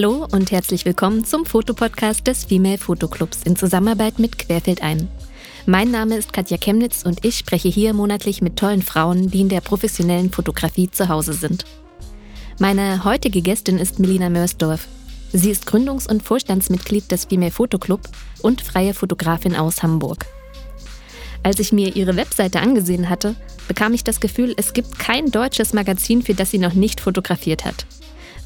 Hallo und herzlich willkommen zum Fotopodcast des Female Fotoclubs in Zusammenarbeit mit Querfeld ein. Mein Name ist Katja Chemnitz und ich spreche hier monatlich mit tollen Frauen, die in der professionellen Fotografie zu Hause sind. Meine heutige Gästin ist Melina Mörsdorf. Sie ist Gründungs- und Vorstandsmitglied des Female Fotoclub und freie Fotografin aus Hamburg. Als ich mir ihre Webseite angesehen hatte, bekam ich das Gefühl, es gibt kein deutsches Magazin, für das sie noch nicht fotografiert hat.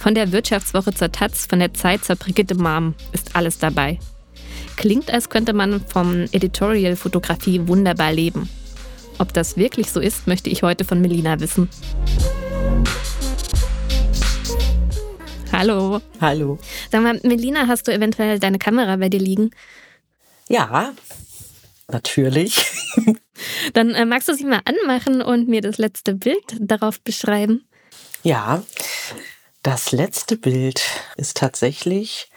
Von der Wirtschaftswoche zur Taz, von der Zeit zur Brigitte Mom ist alles dabei. Klingt, als könnte man vom Editorial-Fotografie wunderbar leben. Ob das wirklich so ist, möchte ich heute von Melina wissen. Hallo. Hallo. Sag mal, Melina, hast du eventuell deine Kamera bei dir liegen? Ja, natürlich. Dann äh, magst du sie mal anmachen und mir das letzte Bild darauf beschreiben? Ja, das letzte Bild ist tatsächlich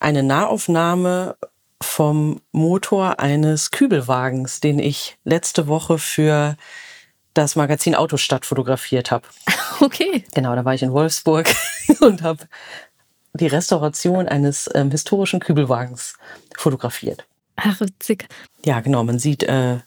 eine Nahaufnahme vom Motor eines Kübelwagens, den ich letzte Woche für das Magazin Autostadt fotografiert habe. Okay. Genau, da war ich in Wolfsburg und habe die Restauration eines ähm, historischen Kübelwagens fotografiert. Ach, witzig. Ja, genau, man sieht äh,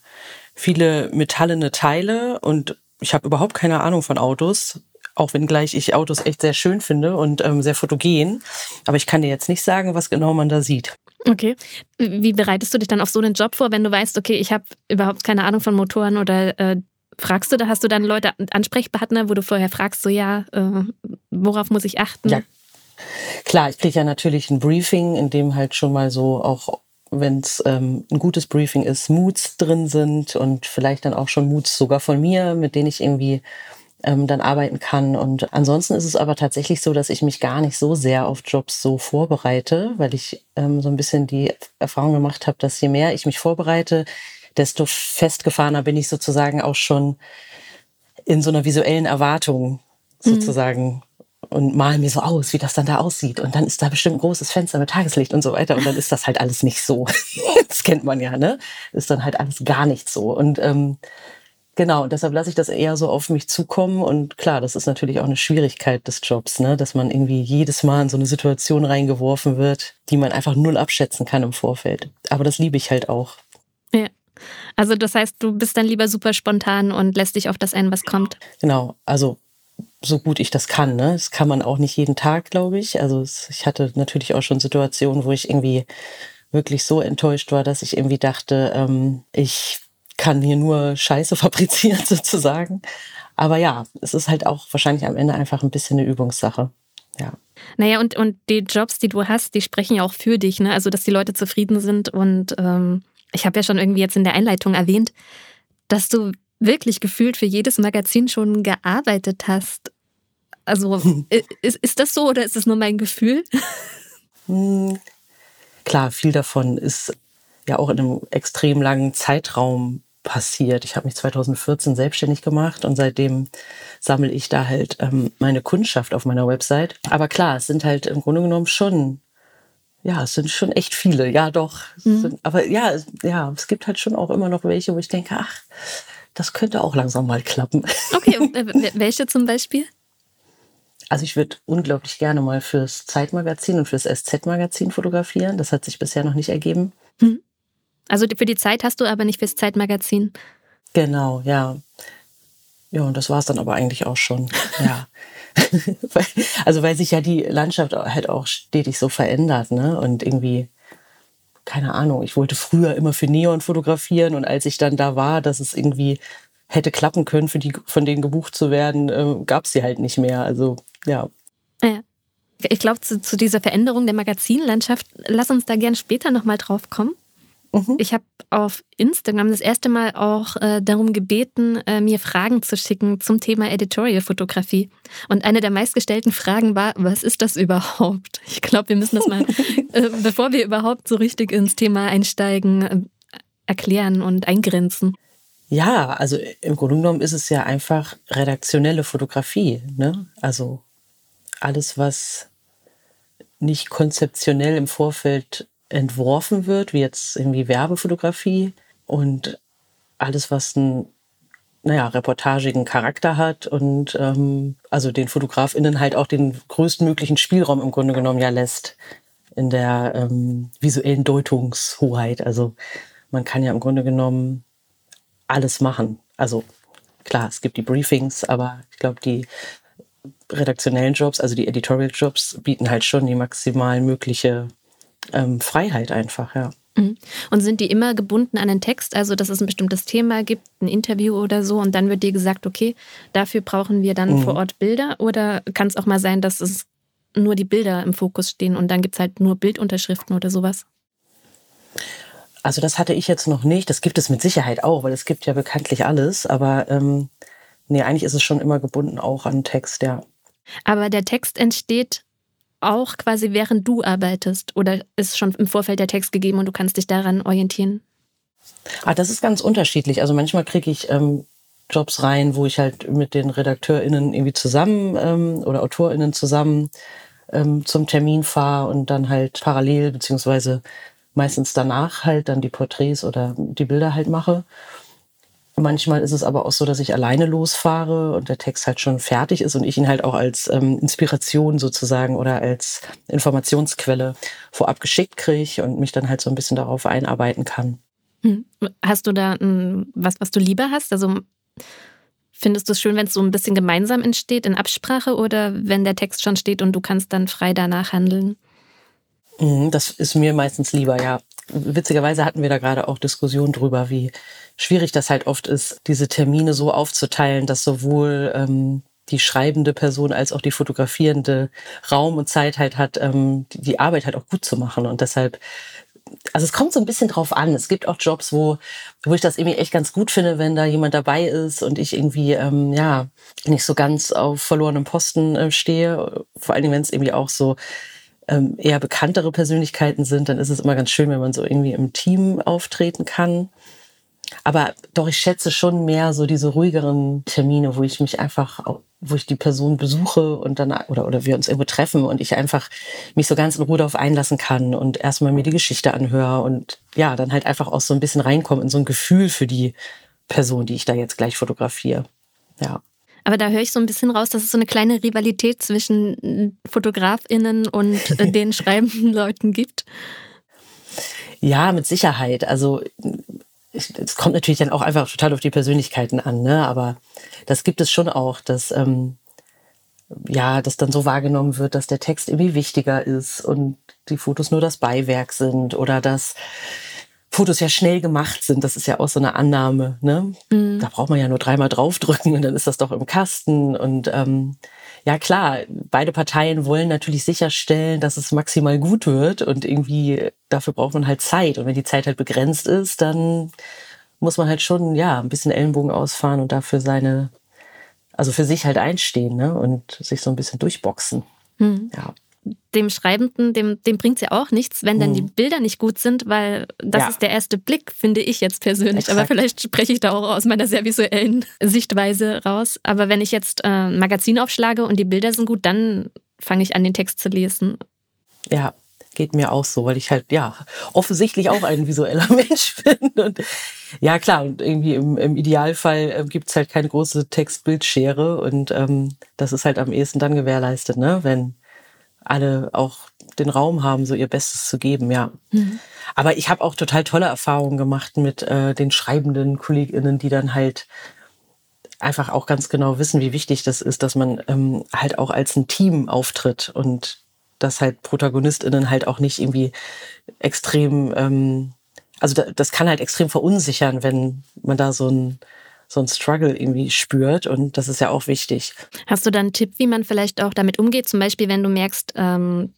viele metallene Teile und ich habe überhaupt keine Ahnung von Autos, auch wenn gleich ich Autos echt sehr schön finde und ähm, sehr fotogen. Aber ich kann dir jetzt nicht sagen, was genau man da sieht. Okay. Wie bereitest du dich dann auf so einen Job vor, wenn du weißt, okay, ich habe überhaupt keine Ahnung von Motoren oder äh, fragst du, da hast du dann Leute, Ansprechpartner, wo du vorher fragst, so ja, äh, worauf muss ich achten? Ja, klar, ich kriege ja natürlich ein Briefing, in dem halt schon mal so auch wenn es ähm, ein gutes Briefing ist, Moods drin sind und vielleicht dann auch schon Moods sogar von mir, mit denen ich irgendwie ähm, dann arbeiten kann. Und ansonsten ist es aber tatsächlich so, dass ich mich gar nicht so sehr auf Jobs so vorbereite, weil ich ähm, so ein bisschen die Erfahrung gemacht habe, dass je mehr ich mich vorbereite, desto festgefahrener bin ich sozusagen auch schon in so einer visuellen Erwartung mhm. sozusagen mhm. und mal mir so aus, wie das dann da aussieht. Und dann ist da bestimmt ein großes Fenster mit Tageslicht und so weiter. Und dann ist das halt alles nicht so. das kennt man ja, ne? Ist dann halt alles gar nicht so. Und ähm, genau, und deshalb lasse ich das eher so auf mich zukommen. Und klar, das ist natürlich auch eine Schwierigkeit des Jobs, ne? Dass man irgendwie jedes Mal in so eine Situation reingeworfen wird, die man einfach null abschätzen kann im Vorfeld. Aber das liebe ich halt auch. Ja. Also das heißt, du bist dann lieber super spontan und lässt dich auf das ein, was kommt. Genau, also so gut ich das kann. Ne? Das kann man auch nicht jeden Tag, glaube ich. Also ich hatte natürlich auch schon Situationen, wo ich irgendwie wirklich so enttäuscht war, dass ich irgendwie dachte, ähm, ich kann hier nur Scheiße fabrizieren sozusagen. Aber ja, es ist halt auch wahrscheinlich am Ende einfach ein bisschen eine Übungssache. Ja. Naja, und, und die Jobs, die du hast, die sprechen ja auch für dich, ne? Also, dass die Leute zufrieden sind und ähm, ich habe ja schon irgendwie jetzt in der Einleitung erwähnt, dass du wirklich gefühlt für jedes Magazin schon gearbeitet hast. Also ist, ist das so oder ist es nur mein Gefühl? Hm, klar, viel davon ist ja auch in einem extrem langen Zeitraum passiert. Ich habe mich 2014 selbstständig gemacht und seitdem sammle ich da halt ähm, meine Kundschaft auf meiner Website. Aber klar, es sind halt im Grunde genommen schon ja, es sind schon echt viele, ja doch. Mhm. Sind, aber ja, ja, es gibt halt schon auch immer noch welche, wo ich denke, ach, das könnte auch langsam mal klappen. Okay, äh, welche zum Beispiel? Also ich würde unglaublich gerne mal fürs Zeitmagazin und fürs SZ-Magazin fotografieren. Das hat sich bisher noch nicht ergeben. Mhm. Also für die Zeit hast du aber nicht fürs Zeitmagazin. Genau, ja. Ja, und das war es dann aber eigentlich auch schon. Ja. also weil sich ja die Landschaft halt auch stetig so verändert, ne? Und irgendwie, keine Ahnung, ich wollte früher immer für Neon fotografieren und als ich dann da war, dass es irgendwie hätte klappen können, für die, von denen gebucht zu werden, äh, gab es sie halt nicht mehr. Also ja. ja. Ich glaube, zu, zu, dieser Veränderung der Magazinlandschaft, lass uns da gern später nochmal drauf kommen. Mhm. Ich habe auf Instagram das erste Mal auch äh, darum gebeten, äh, mir Fragen zu schicken zum Thema Editorial-Fotografie. Und eine der meistgestellten Fragen war, was ist das überhaupt? Ich glaube, wir müssen das mal, äh, bevor wir überhaupt so richtig ins Thema einsteigen, äh, erklären und eingrenzen. Ja, also im Grunde genommen ist es ja einfach redaktionelle Fotografie. Ne? Also alles, was nicht konzeptionell im Vorfeld entworfen wird, wie jetzt irgendwie Werbefotografie und alles, was ein naja, reportagigen Charakter hat und ähm, also den FotografInnen halt auch den größtmöglichen Spielraum im Grunde genommen ja lässt in der ähm, visuellen Deutungshoheit. Also man kann ja im Grunde genommen alles machen. Also klar, es gibt die Briefings, aber ich glaube, die redaktionellen Jobs, also die Editorial Jobs, bieten halt schon die maximal mögliche ähm, Freiheit einfach, ja. Mhm. Und sind die immer gebunden an den Text, also dass es ein bestimmtes Thema gibt, ein Interview oder so, und dann wird dir gesagt, okay, dafür brauchen wir dann mhm. vor Ort Bilder? Oder kann es auch mal sein, dass es nur die Bilder im Fokus stehen und dann gibt es halt nur Bildunterschriften oder sowas? Also das hatte ich jetzt noch nicht. Das gibt es mit Sicherheit auch, weil es gibt ja bekanntlich alles. Aber ähm, nee, eigentlich ist es schon immer gebunden auch an Text, ja. Aber der Text entsteht auch quasi während du arbeitest oder ist schon im Vorfeld der Text gegeben und du kannst dich daran orientieren? Ah, das ist ganz unterschiedlich. Also manchmal kriege ich ähm, Jobs rein, wo ich halt mit den RedakteurInnen irgendwie zusammen ähm, oder AutorInnen zusammen ähm, zum Termin fahre und dann halt parallel beziehungsweise meistens danach halt dann die Porträts oder die Bilder halt mache. Manchmal ist es aber auch so, dass ich alleine losfahre und der Text halt schon fertig ist und ich ihn halt auch als ähm, Inspiration sozusagen oder als Informationsquelle vorab geschickt kriege und mich dann halt so ein bisschen darauf einarbeiten kann. Hm. Hast du da was, was du lieber hast? Also findest du es schön, wenn es so ein bisschen gemeinsam entsteht in Absprache oder wenn der Text schon steht und du kannst dann frei danach handeln? Mhm, das ist mir meistens lieber, ja. Witzigerweise hatten wir da gerade auch Diskussionen drüber, wie schwierig das halt oft ist, diese Termine so aufzuteilen, dass sowohl ähm, die schreibende Person als auch die fotografierende Raum und Zeit halt hat, ähm, die, Arbeit halt auch gut zu machen. Und deshalb also es kommt so ein bisschen drauf an. Es gibt auch Jobs, wo, wo ich das irgendwie echt ganz gut finde, wenn da jemand dabei ist und ich irgendwie, ähm, ja, nicht so ganz auf verlorenem Posten äh, stehe. Vor allen Dingen, wenn es irgendwie auch so ähm, eher bekanntere Persönlichkeiten sind, dann ist es immer ganz schön, wenn man so irgendwie im Team auftreten kann. Aber doch, ich schätze schon mehr so diese ruhigeren Termine, wo ich mich einfach, wo ich die Person besuche und dann, oder, oder wir uns irgendwo treffen und ich einfach mich so ganz in Ruhe darauf einlassen kann und erstmal mir die Geschichte anhöre und ja, dann halt einfach auch so ein bisschen reinkommen in so ein Gefühl für die Person, die ich da jetzt gleich fotografiere. Ja. Aber da höre ich so ein bisschen raus, dass es so eine kleine Rivalität zwischen FotografInnen und den schreibenden Leuten gibt. Ja, mit Sicherheit. Also es kommt natürlich dann auch einfach total auf die Persönlichkeiten an, ne? Aber das gibt es schon auch, dass ähm, ja, das dann so wahrgenommen wird, dass der Text irgendwie wichtiger ist und die Fotos nur das Beiwerk sind oder dass Fotos ja schnell gemacht sind. Das ist ja auch so eine Annahme. Ne? Mhm. Da braucht man ja nur dreimal draufdrücken und dann ist das doch im Kasten. Und ähm, ja klar, beide Parteien wollen natürlich sicherstellen, dass es maximal gut wird und irgendwie dafür braucht man halt Zeit. Und wenn die Zeit halt begrenzt ist, dann muss man halt schon ja ein bisschen Ellenbogen ausfahren und dafür seine, also für sich halt einstehen ne? und sich so ein bisschen durchboxen. Mhm. Ja dem Schreibenden, dem, dem bringt es ja auch nichts, wenn dann die mhm. Bilder nicht gut sind, weil das ja. ist der erste Blick, finde ich jetzt persönlich. Exakt. Aber vielleicht spreche ich da auch aus meiner sehr visuellen Sichtweise raus. Aber wenn ich jetzt äh, ein Magazin aufschlage und die Bilder sind gut, dann fange ich an, den Text zu lesen. Ja, geht mir auch so, weil ich halt, ja, offensichtlich auch ein visueller Mensch bin. Und ja, klar, und irgendwie im, im Idealfall äh, gibt es halt keine große Text-Bildschere und ähm, das ist halt am ehesten dann gewährleistet, ne? Wenn alle auch den Raum haben, so ihr Bestes zu geben, ja. Mhm. Aber ich habe auch total tolle Erfahrungen gemacht mit äh, den schreibenden KollegInnen, die dann halt einfach auch ganz genau wissen, wie wichtig das ist, dass man ähm, halt auch als ein Team auftritt und dass halt ProtagonistInnen halt auch nicht irgendwie extrem, ähm, also das kann halt extrem verunsichern, wenn man da so ein so ein Struggle irgendwie spürt und das ist ja auch wichtig. Hast du da einen Tipp, wie man vielleicht auch damit umgeht? Zum Beispiel, wenn du merkst, ähm,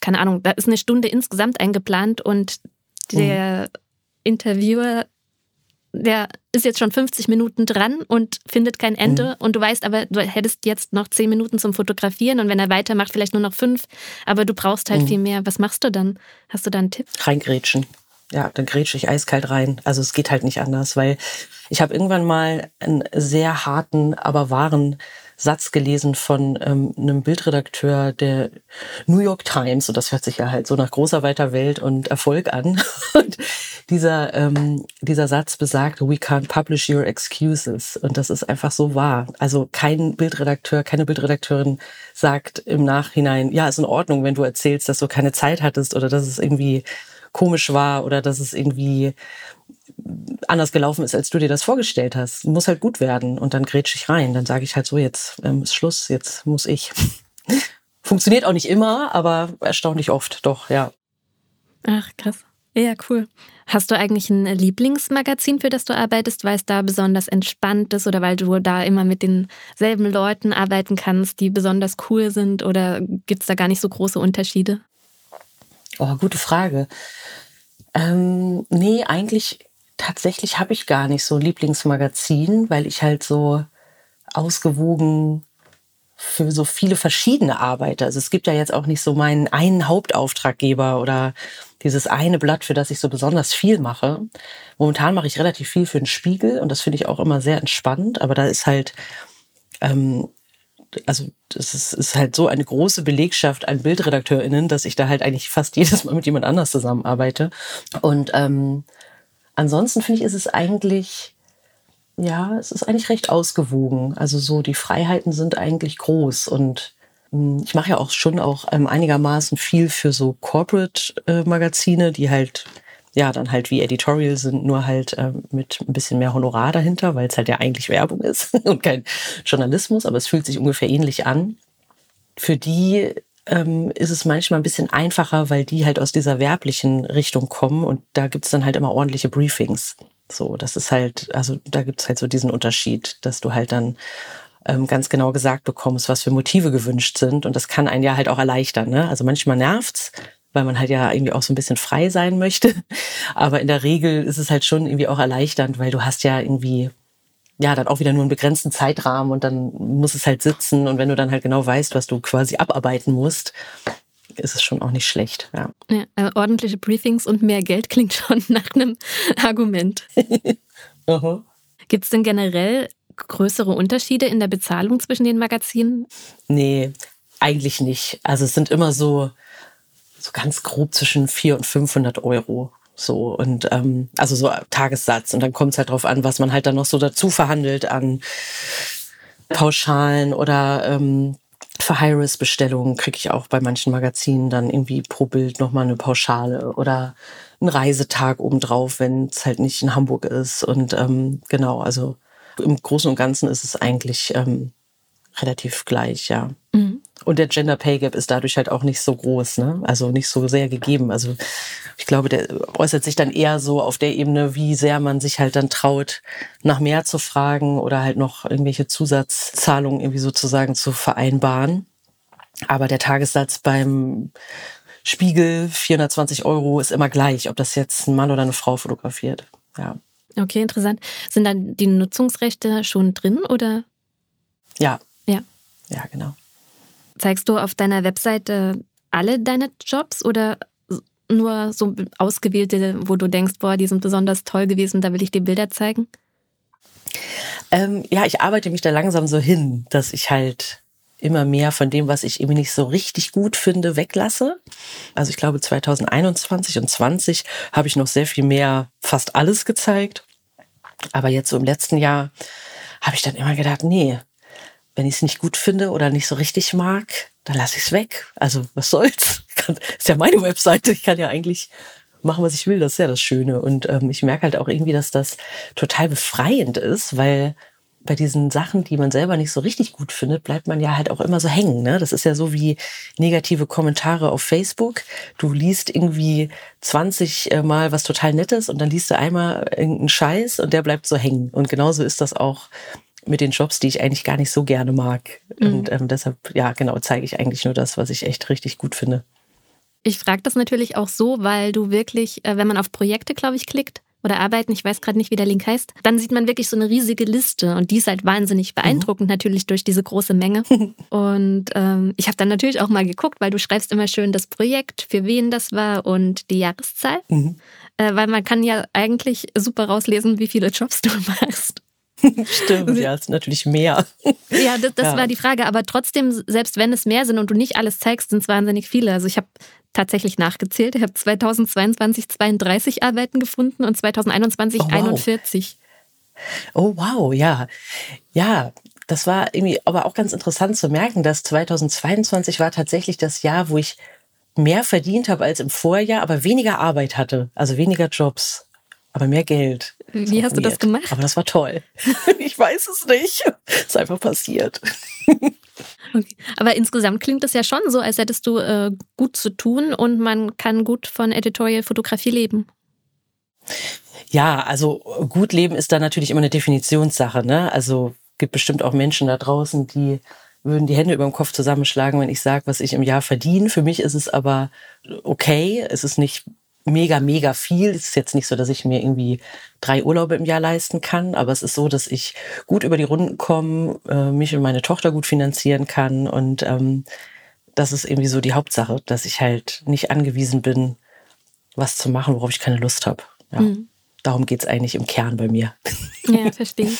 keine Ahnung, da ist eine Stunde insgesamt eingeplant und der mhm. Interviewer, der ist jetzt schon 50 Minuten dran und findet kein Ende mhm. und du weißt aber, du hättest jetzt noch 10 Minuten zum Fotografieren und wenn er weitermacht, vielleicht nur noch fünf, aber du brauchst halt mhm. viel mehr. Was machst du dann? Hast du da einen Tipp? Reingrätschen ja, dann grätsche ich eiskalt rein. Also es geht halt nicht anders, weil ich habe irgendwann mal einen sehr harten, aber wahren Satz gelesen von ähm, einem Bildredakteur der New York Times und das hört sich ja halt so nach großer weiter Welt und Erfolg an. Und dieser, ähm, dieser Satz besagt, we can't publish your excuses. Und das ist einfach so wahr. Also kein Bildredakteur, keine Bildredakteurin sagt im Nachhinein, ja, ist in Ordnung, wenn du erzählst, dass du keine Zeit hattest oder dass es irgendwie komisch war oder dass es irgendwie anders gelaufen ist, als du dir das vorgestellt hast. Muss halt gut werden. Und dann grätsch ich rein. Dann sage ich halt so, jetzt ähm, ist Schluss, jetzt muss ich. Funktioniert auch nicht immer, aber erstaunlich oft, doch, ja. Ach, krass. Ja, cool. Hast du eigentlich ein Lieblingsmagazin, für das du arbeitest, weil es da besonders entspannt ist oder weil du da immer mit denselben Leuten arbeiten kannst, die besonders cool sind oder gibt es da gar nicht so große Unterschiede? Oh, gute Frage. Ähm, nee, eigentlich tatsächlich habe ich gar nicht so ein Lieblingsmagazin, weil ich halt so ausgewogen für so viele verschiedene arbeite. Also es gibt ja jetzt auch nicht so meinen einen Hauptauftraggeber oder dieses eine Blatt, für das ich so besonders viel mache. Momentan mache ich relativ viel für den Spiegel und das finde ich auch immer sehr entspannt, aber da ist halt, ähm, also das ist, ist halt so eine große Belegschaft an BildredakteurInnen, dass ich da halt eigentlich fast jedes Mal mit jemand anders zusammenarbeite. Und ähm, ansonsten finde ich, ist es eigentlich, ja, es ist eigentlich recht ausgewogen. Also so die Freiheiten sind eigentlich groß und hm, ich mache ja auch schon auch ähm, einigermaßen viel für so Corporate-Magazine, äh, die halt ja dann halt wie Editorial sind, nur halt äh, mit ein bisschen mehr Honorar dahinter, weil es halt ja eigentlich Werbung ist und kein Journalismus, aber es fühlt sich ungefähr ähnlich an. Für die ähm, ist es manchmal ein bisschen einfacher, weil die halt aus dieser werblichen Richtung kommen und da gibt es dann halt immer ordentliche Briefings. So, das ist halt, also da gibt es halt so diesen Unterschied, dass du halt dann ähm, ganz genau gesagt bekommst, was für Motive gewünscht sind. Und das kann einen ja halt auch erleichtern. Ne? Also manchmal nervt's, weil man halt ja irgendwie auch so ein bisschen frei sein möchte. Aber in der Regel ist es halt schon irgendwie auch erleichternd, weil du hast ja irgendwie ja, dann auch wieder nur einen begrenzten Zeitrahmen und dann muss es halt sitzen. Und wenn du dann halt genau weißt, was du quasi abarbeiten musst, ist es schon auch nicht schlecht. Ja. ja also ordentliche Briefings und mehr Geld klingt schon nach einem Argument. Gibt es denn generell größere Unterschiede in der Bezahlung zwischen den Magazinen? Nee, eigentlich nicht. Also es sind immer so, so ganz grob zwischen 400 und 500 Euro. So und ähm, also so Tagessatz. Und dann kommt es halt drauf an, was man halt dann noch so dazu verhandelt an Pauschalen oder ähm, für High-Risk-Bestellungen kriege ich auch bei manchen Magazinen dann irgendwie pro Bild nochmal eine Pauschale oder einen Reisetag obendrauf, wenn es halt nicht in Hamburg ist. Und ähm, genau, also im Großen und Ganzen ist es eigentlich ähm, relativ gleich, ja. Mhm. Und der Gender Pay Gap ist dadurch halt auch nicht so groß, ne? Also nicht so sehr gegeben. Also ich glaube, der äußert sich dann eher so auf der Ebene, wie sehr man sich halt dann traut, nach mehr zu fragen oder halt noch irgendwelche Zusatzzahlungen irgendwie sozusagen zu vereinbaren. Aber der Tagessatz beim Spiegel 420 Euro ist immer gleich, ob das jetzt ein Mann oder eine Frau fotografiert. Ja. Okay, interessant. Sind dann die Nutzungsrechte schon drin oder? Ja. Ja. Ja, genau. Zeigst du auf deiner Webseite alle deine Jobs oder nur so ausgewählte, wo du denkst, boah, die sind besonders toll gewesen, da will ich dir Bilder zeigen? Ähm, ja, ich arbeite mich da langsam so hin, dass ich halt immer mehr von dem, was ich eben nicht so richtig gut finde, weglasse. Also ich glaube 2021 und 20 habe ich noch sehr viel mehr, fast alles gezeigt. Aber jetzt so im letzten Jahr habe ich dann immer gedacht, nee, wenn ich es nicht gut finde oder nicht so richtig mag, dann lasse ich es weg. Also was soll's? Ist ja meine Webseite. Ich kann ja eigentlich machen, was ich will. Das ist ja das Schöne. Und ähm, ich merke halt auch irgendwie, dass das total befreiend ist, weil bei diesen Sachen, die man selber nicht so richtig gut findet, bleibt man ja halt auch immer so hängen. Ne? Das ist ja so wie negative Kommentare auf Facebook. Du liest irgendwie 20 äh, Mal was total Nettes und dann liest du einmal irgendeinen Scheiß und der bleibt so hängen. Und genauso ist das auch mit den Jobs, die ich eigentlich gar nicht so gerne mag. Mhm. Und ähm, deshalb, ja, genau, zeige ich eigentlich nur das, was ich echt richtig gut finde. Ich frage das natürlich auch so, weil du wirklich, äh, wenn man auf Projekte, glaube ich, klickt, oder arbeiten, ich weiß gerade nicht, wie der Link heißt, dann sieht man wirklich so eine riesige Liste und die ist halt wahnsinnig beeindruckend, mhm. natürlich durch diese große Menge. und ähm, ich habe dann natürlich auch mal geguckt, weil du schreibst immer schön das Projekt, für wen das war und die Jahreszahl. Mhm. Äh, weil man kann ja eigentlich super rauslesen, wie viele Jobs du machst. Stimmt, ja, es ist natürlich mehr. Ja, das, das ja. war die Frage. Aber trotzdem, selbst wenn es mehr sind und du nicht alles zeigst, sind es wahnsinnig viele. Also ich habe tatsächlich nachgezählt. Ich habe 2022 32 Arbeiten gefunden und 2021 oh, wow. 41. Oh wow, ja. Ja, das war irgendwie aber auch ganz interessant zu merken, dass 2022 war tatsächlich das Jahr, wo ich mehr verdient habe als im Vorjahr, aber weniger Arbeit hatte, also weniger Jobs, aber mehr Geld. Wie hast du das gemacht? Aber das war toll. ich weiß es nicht. Es ist einfach passiert. Okay. Aber insgesamt klingt es ja schon so, als hättest du äh, gut zu tun und man kann gut von Editorial-Fotografie leben. Ja, also gut leben ist da natürlich immer eine Definitionssache. Ne? Also gibt bestimmt auch Menschen da draußen, die würden die Hände über dem Kopf zusammenschlagen, wenn ich sage, was ich im Jahr verdiene. Für mich ist es aber okay. Es ist nicht mega, mega viel. Es ist jetzt nicht so, dass ich mir irgendwie drei Urlaube im Jahr leisten kann, aber es ist so, dass ich gut über die Runden komme, äh, mich und meine Tochter gut finanzieren kann und ähm, das ist irgendwie so die Hauptsache, dass ich halt nicht angewiesen bin, was zu machen, worauf ich keine Lust habe. Ja. Mhm. Darum geht's eigentlich im Kern bei mir. Ja, verstehe.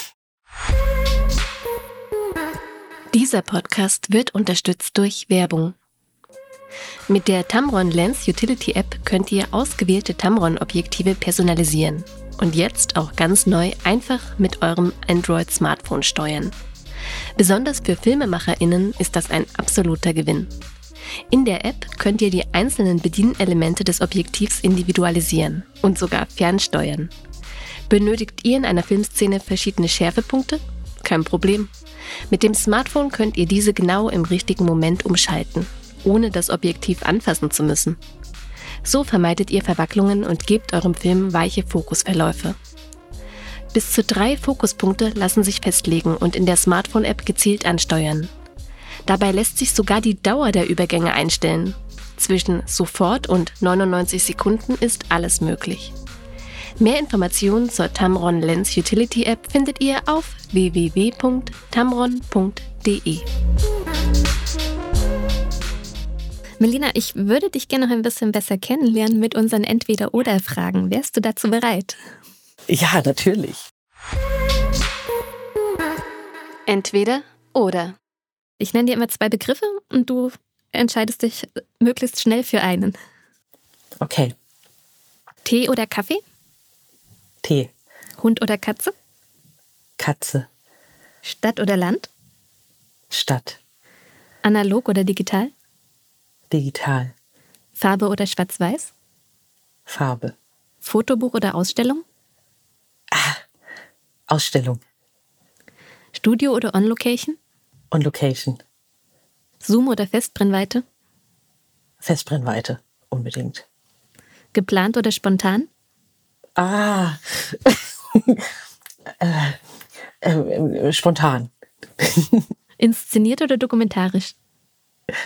Dieser Podcast wird unterstützt durch Werbung. Mit der Tamron Lens Utility App könnt ihr ausgewählte Tamron-Objektive personalisieren und jetzt auch ganz neu einfach mit eurem Android-Smartphone steuern. Besonders für FilmemacherInnen ist das ein absoluter Gewinn. In der App könnt ihr die einzelnen Bedienelemente des Objektivs individualisieren und sogar fernsteuern. Benötigt ihr in einer Filmszene verschiedene Schärfepunkte? Kein Problem. Mit dem Smartphone könnt ihr diese genau im richtigen Moment umschalten ohne das Objektiv anfassen zu müssen. So vermeidet ihr Verwacklungen und gebt eurem Film weiche Fokusverläufe. Bis zu drei Fokuspunkte lassen sich festlegen und in der Smartphone-App gezielt ansteuern. Dabei lässt sich sogar die Dauer der Übergänge einstellen. Zwischen sofort und 99 Sekunden ist alles möglich. Mehr Informationen zur Tamron Lens Utility App findet ihr auf www.tamron.de. Melina, ich würde dich gerne noch ein bisschen besser kennenlernen mit unseren Entweder-Oder-Fragen. Wärst du dazu bereit? Ja, natürlich. Entweder oder. Ich nenne dir immer zwei Begriffe und du entscheidest dich möglichst schnell für einen. Okay. Tee oder Kaffee? Tee. Hund oder Katze? Katze. Stadt oder Land? Stadt. Analog oder digital? Digital. Farbe oder Schwarz-Weiß? Farbe. Fotobuch oder Ausstellung? Ah, Ausstellung. Studio oder On-Location? On-Location. Zoom oder Festbrennweite? Festbrennweite, unbedingt. Geplant oder spontan? Ah, äh, äh, spontan. Inszeniert oder dokumentarisch?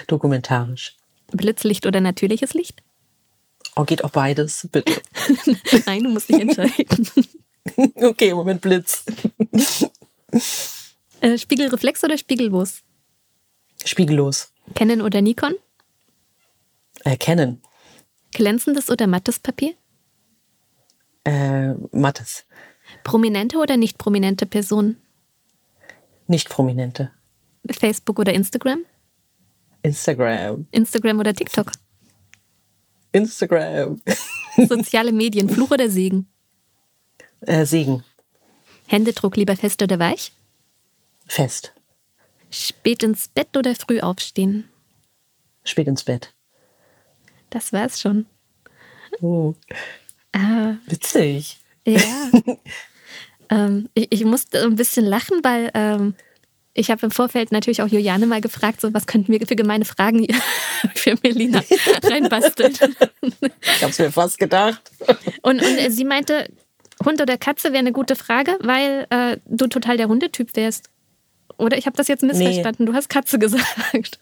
Dokumentarisch. Blitzlicht oder natürliches Licht? Oh, geht auch beides, bitte. Nein, du musst dich entscheiden. okay, Moment, Blitz. Äh, Spiegelreflex oder spiegellos? Spiegellos. Canon oder Nikon? Äh, Canon. Glänzendes oder mattes Papier? Äh, mattes. Prominente oder nicht prominente Personen? Nicht prominente. Facebook oder Instagram? Instagram. Instagram oder TikTok? Instagram. Soziale Medien, Fluch oder Segen? Äh, Segen. Händedruck lieber fest oder weich? Fest. Spät ins Bett oder früh aufstehen? Spät ins Bett. Das war's schon. Oh. Ah. Witzig. Ja. ähm, ich, ich musste ein bisschen lachen, weil ähm, ich habe im Vorfeld natürlich auch Juliane mal gefragt, so was könnten wir für gemeine Fragen für Melina reinbasteln. ich habe es mir fast gedacht. Und, und sie meinte, Hund oder Katze wäre eine gute Frage, weil äh, du total der Hundetyp wärst. Oder ich habe das jetzt missverstanden. Nee. Du hast Katze gesagt.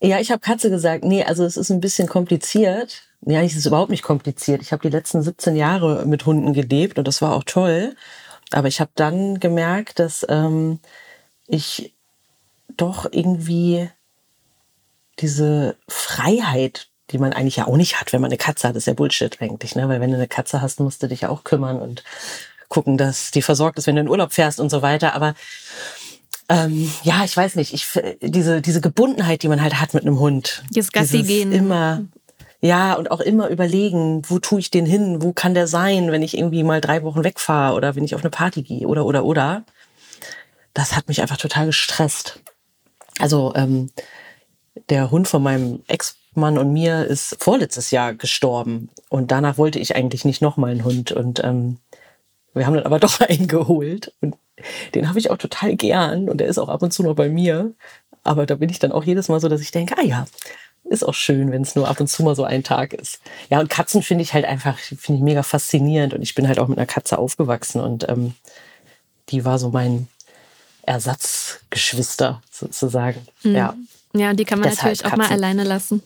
Ja, ich habe Katze gesagt. Nee, also es ist ein bisschen kompliziert. Ja, es ist überhaupt nicht kompliziert. Ich habe die letzten 17 Jahre mit Hunden gelebt und das war auch toll. Aber ich habe dann gemerkt, dass ähm, ich doch irgendwie diese Freiheit, die man eigentlich ja auch nicht hat, wenn man eine Katze hat, ist ja Bullshit eigentlich, ne? Weil wenn du eine Katze hast, musst du dich ja auch kümmern und gucken, dass die versorgt ist, wenn du in Urlaub fährst und so weiter. Aber ähm, ja, ich weiß nicht, ich diese diese Gebundenheit, die man halt hat mit einem Hund, das Gassi gehen, immer Ja, und auch immer überlegen, wo tue ich den hin? Wo kann der sein, wenn ich irgendwie mal drei Wochen wegfahre oder wenn ich auf eine Party gehe oder, oder, oder. Das hat mich einfach total gestresst. Also, ähm, der Hund von meinem Ex-Mann und mir ist vorletztes Jahr gestorben. Und danach wollte ich eigentlich nicht nochmal einen Hund. Und ähm, wir haben dann aber doch einen geholt. Und den habe ich auch total gern. Und der ist auch ab und zu noch bei mir. Aber da bin ich dann auch jedes Mal so, dass ich denke, ah ja, ist auch schön, wenn es nur ab und zu mal so ein Tag ist. Ja, und Katzen finde ich halt einfach, finde ich mega faszinierend. Und ich bin halt auch mit einer Katze aufgewachsen und ähm, die war so mein Ersatzgeschwister sozusagen. Mhm. Ja. Ja, die kann man Deshalb natürlich auch Katzen. mal alleine lassen.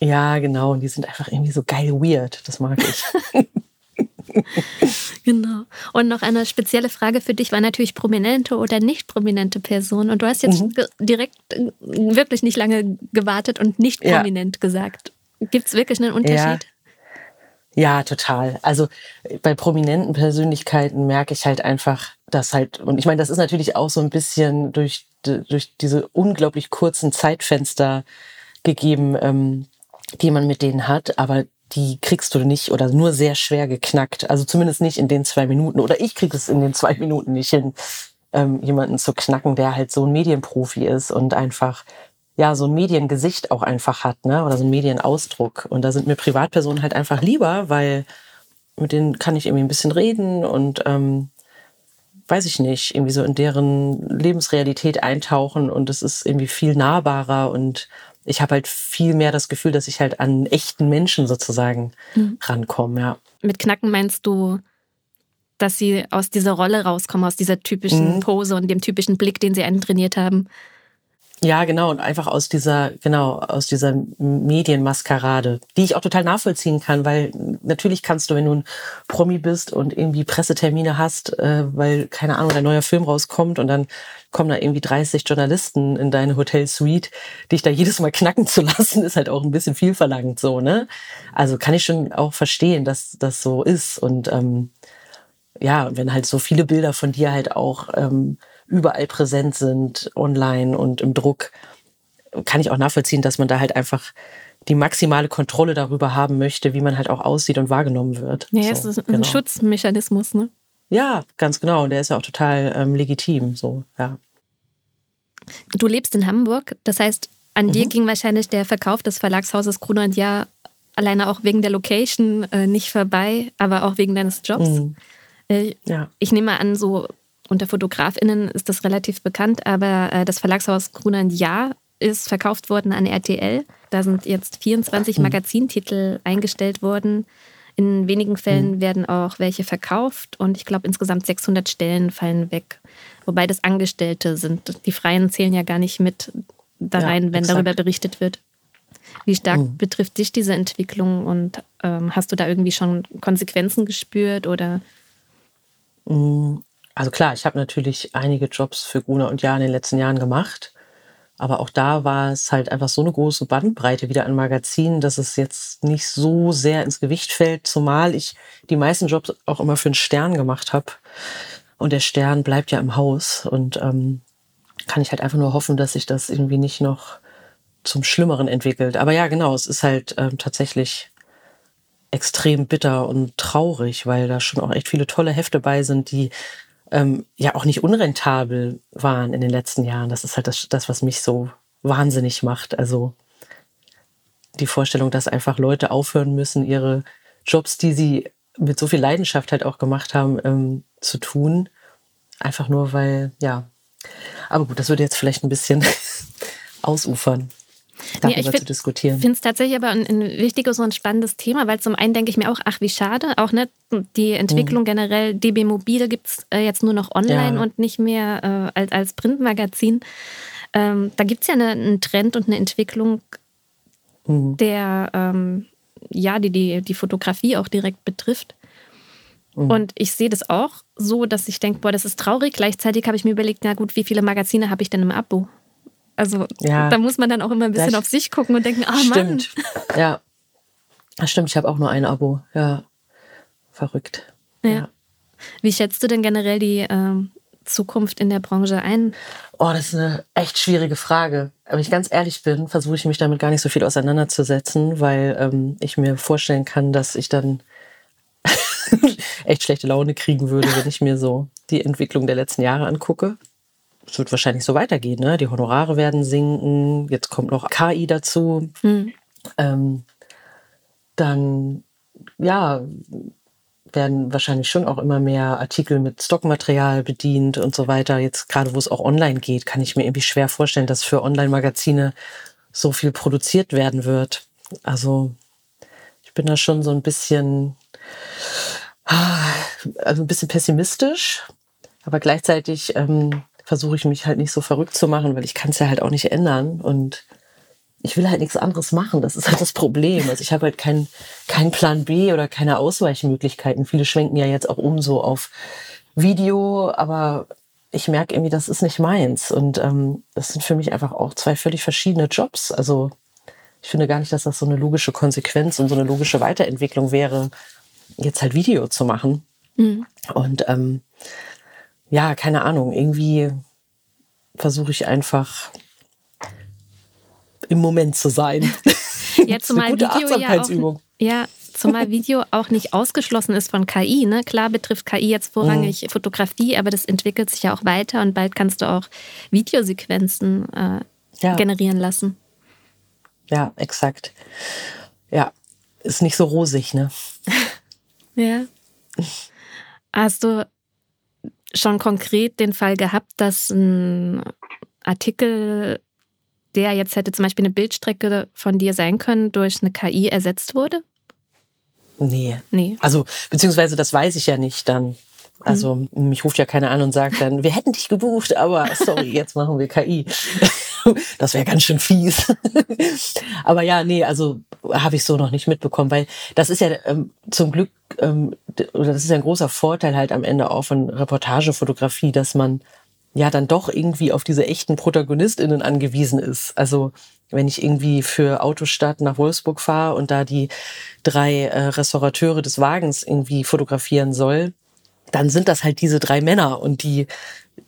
Ja, genau. Und die sind einfach irgendwie so geil weird. Das mag ich. genau. Und noch eine spezielle Frage für dich war natürlich prominente oder nicht prominente Person. Und du hast jetzt mhm. direkt äh, wirklich nicht lange gewartet und nicht prominent ja. gesagt. Gibt es wirklich einen Unterschied? Ja. Ja, total. Also bei prominenten Persönlichkeiten merke ich halt einfach, dass halt, und ich meine, das ist natürlich auch so ein bisschen durch, durch diese unglaublich kurzen Zeitfenster gegeben, ähm, die man mit denen hat, aber die kriegst du nicht oder nur sehr schwer geknackt. Also zumindest nicht in den zwei Minuten. Oder ich krieg es in den zwei Minuten nicht hin, ähm, jemanden zu knacken, der halt so ein Medienprofi ist und einfach ja so ein Mediengesicht auch einfach hat, ne? Oder so ein Medienausdruck. Und da sind mir Privatpersonen halt einfach lieber, weil mit denen kann ich irgendwie ein bisschen reden und ähm, weiß ich nicht, irgendwie so in deren Lebensrealität eintauchen und es ist irgendwie viel nahbarer und ich habe halt viel mehr das Gefühl, dass ich halt an echten Menschen sozusagen mhm. rankomme, ja. Mit Knacken meinst du, dass sie aus dieser Rolle rauskommen, aus dieser typischen mhm. Pose und dem typischen Blick, den sie einen trainiert haben? Ja, genau. Und einfach aus dieser, genau, aus dieser Medienmaskerade, die ich auch total nachvollziehen kann, weil natürlich kannst du, wenn du ein Promi bist und irgendwie Pressetermine hast, äh, weil, keine Ahnung, ein neuer Film rauskommt und dann kommen da irgendwie 30 Journalisten in deine Hotelsuite, dich da jedes Mal knacken zu lassen, ist halt auch ein bisschen viel verlangt, so, ne? Also kann ich schon auch verstehen, dass das so ist. Und ähm, ja, wenn halt so viele Bilder von dir halt auch ähm, überall präsent sind, online und im Druck, kann ich auch nachvollziehen, dass man da halt einfach die maximale Kontrolle darüber haben möchte, wie man halt auch aussieht und wahrgenommen wird. Ja, so, es ist ein genau. Schutzmechanismus, ne? Ja, ganz genau. Und der ist ja auch total ähm, legitim, so, ja. Du lebst in Hamburg, das heißt, an mhm. dir ging wahrscheinlich der Verkauf des Verlagshauses Gruner und Jahr alleine auch wegen der Location äh, nicht vorbei, aber auch wegen deines Jobs. Mhm. Äh, ja. Ich nehme an, so unter FotografInnen ist das relativ bekannt, aber äh, das Verlagshaus Gruner Jahr ist verkauft worden an RTL. Da sind jetzt 24 mhm. Magazintitel eingestellt worden. In wenigen Fällen mhm. werden auch welche verkauft und ich glaube insgesamt 600 Stellen fallen weg. Wobei das Angestellte sind. Die Freien zählen ja gar nicht mit da rein, ja, wenn exakt. darüber berichtet wird. Wie stark mhm. betrifft dich diese Entwicklung und ähm, hast du da irgendwie schon Konsequenzen gespürt oder? Also klar, ich habe natürlich einige Jobs für Gruner und Jahr in den letzten Jahren gemacht. Aber auch da war es halt einfach so eine große Bandbreite wieder an Magazinen, dass es jetzt nicht so sehr ins Gewicht fällt, zumal ich die meisten Jobs auch immer für einen Stern gemacht habe. Und der Stern bleibt ja im Haus. Und ähm, kann ich halt einfach nur hoffen, dass sich das irgendwie nicht noch zum Schlimmeren entwickelt. Aber ja, genau, es ist halt ähm, tatsächlich extrem bitter und traurig, weil da schon auch echt viele tolle Hefte bei sind, die ähm, ja auch nicht unrentabel waren in den letzten Jahren. Das ist halt das, das, was mich so wahnsinnig macht. Also die Vorstellung, dass einfach Leute aufhören müssen, ihre Jobs, die sie mit so viel Leidenschaft halt auch gemacht haben, ähm, zu tun. Einfach nur, weil, ja. Aber gut, das würde jetzt vielleicht ein bisschen ausufern darüber ja, zu diskutieren. Ich finde es tatsächlich aber ein, ein, wichtiges und spannendes Thema, weil zum einen denke ich mir auch, ach wie schade, auch ne, die Entwicklung mhm. generell, DB Mobil gibt es äh, jetzt nur noch online ja. und nicht mehr äh, als, als Printmagazin. Ähm, da gibt es ja eine, einen Trend und eine Entwicklung, mhm. der ähm, ja, die, die die Fotografie auch direkt betrifft. Mhm. Und ich sehe das auch so, dass ich denke, boah, das ist traurig. Gleichzeitig habe ich mir überlegt, na gut, wie viele Magazine habe ich denn im Abo? Also ja, da muss man dann auch immer ein bisschen auf sich gucken und denken, ah Mann. Stimmt, ja. Das stimmt, ich habe auch nur ein Abo. Ja, verrückt. Ja. ja. Wie schätzt du denn generell die äh, Zukunft in der Branche ein? Oh, das ist eine echt schwierige Frage. Wenn ich ganz ehrlich bin, versuche ich mich damit gar nicht so viel auseinanderzusetzen, weil ähm, ich mir vorstellen kann, dass ich dann echt schlechte Laune kriegen würde, wenn ich mir so die Entwicklung der letzten Jahre angucke. Es wird wahrscheinlich so weitergehen, ne? Die Honorare werden sinken, jetzt kommt noch KI dazu. Hm. Ähm, dann, ja, werden wahrscheinlich schon auch immer mehr Artikel mit Stockmaterial bedient und so weiter. Jetzt gerade, wo es auch online geht, kann ich mir irgendwie schwer vorstellen, dass für Online-Magazine so viel produziert werden wird. Also ich bin da schon so ein bisschen, also ein bisschen pessimistisch, aber gleichzeitig ähm, versuche ich mich halt nicht so verrückt zu machen, weil ich kann es ja halt auch nicht ändern und ich will halt nichts anderes machen. Das ist halt das Problem. Also ich habe halt keinen kein Plan B oder keine Ausweichmöglichkeiten. Viele schwenken ja jetzt auch um so auf Video, aber ich merke irgendwie, das ist nicht meins. Und ähm, das sind für mich einfach auch zwei völlig verschiedene Jobs. Also ich finde gar nicht, dass das so eine logische Konsequenz und so eine logische Weiterentwicklung wäre, jetzt halt Video zu machen. Mhm. Und ähm, ja, keine Ahnung, irgendwie versuche ich einfach im Moment zu sein. Ja, zumal Video ja auch, ja, zumal Video auch nicht ausgeschlossen ist von KI. Ne? Klar betrifft KI jetzt vorrangig mhm. Fotografie, aber das entwickelt sich ja auch weiter und bald kannst du auch Videosequenzen äh, ja. generieren lassen. Ja, exakt. Ja, ist nicht so rosig, ne? ja. Hast du schon konkret den Fall gehabt, dass ein Artikel der jetzt hätte zum Beispiel eine Bildstrecke von dir sein können, durch eine KI ersetzt wurde? Nee. Nee. Also, beziehungsweise das weiß ich ja nicht dann. Also, mhm. mich ruft ja keiner an und sagt dann, wir hätten dich gebucht, aber sorry, jetzt machen wir KI. das wäre ganz schön fies. aber ja, nee, also habe ich so noch nicht mitbekommen, weil das ist ja ähm, zum Glück, ähm, das ist ein großer Vorteil halt am Ende auch von Reportagefotografie, dass man ja dann doch irgendwie auf diese echten ProtagonistInnen angewiesen ist. Also wenn ich irgendwie für Autostadt nach Wolfsburg fahre und da die drei äh, Restaurateure des Wagens irgendwie fotografieren soll, dann sind das halt diese drei Männer und die,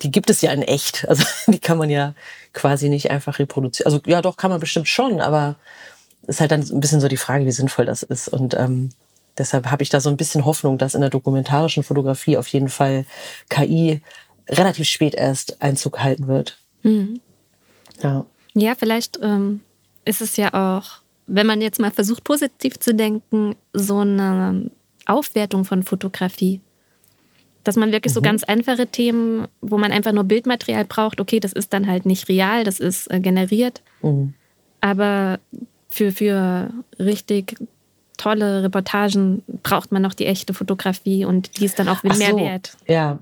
die gibt es ja in echt. Also die kann man ja quasi nicht einfach reproduzieren. Also ja, doch kann man bestimmt schon, aber ist halt dann ein bisschen so die Frage, wie sinnvoll das ist. Und ähm, deshalb habe ich da so ein bisschen Hoffnung, dass in der dokumentarischen Fotografie auf jeden Fall KI relativ spät erst Einzug halten wird. Mhm. Ja. Ja, vielleicht ähm, ist es ja auch, wenn man jetzt mal versucht, positiv zu denken, so eine Aufwertung von Fotografie. Dass man wirklich mhm. so ganz einfache Themen, wo man einfach nur Bildmaterial braucht, okay, das ist dann halt nicht real, das ist äh, generiert. Mhm. Aber für, für richtig tolle Reportagen braucht man noch die echte Fotografie und die ist dann auch viel mehr so, wert. Ja,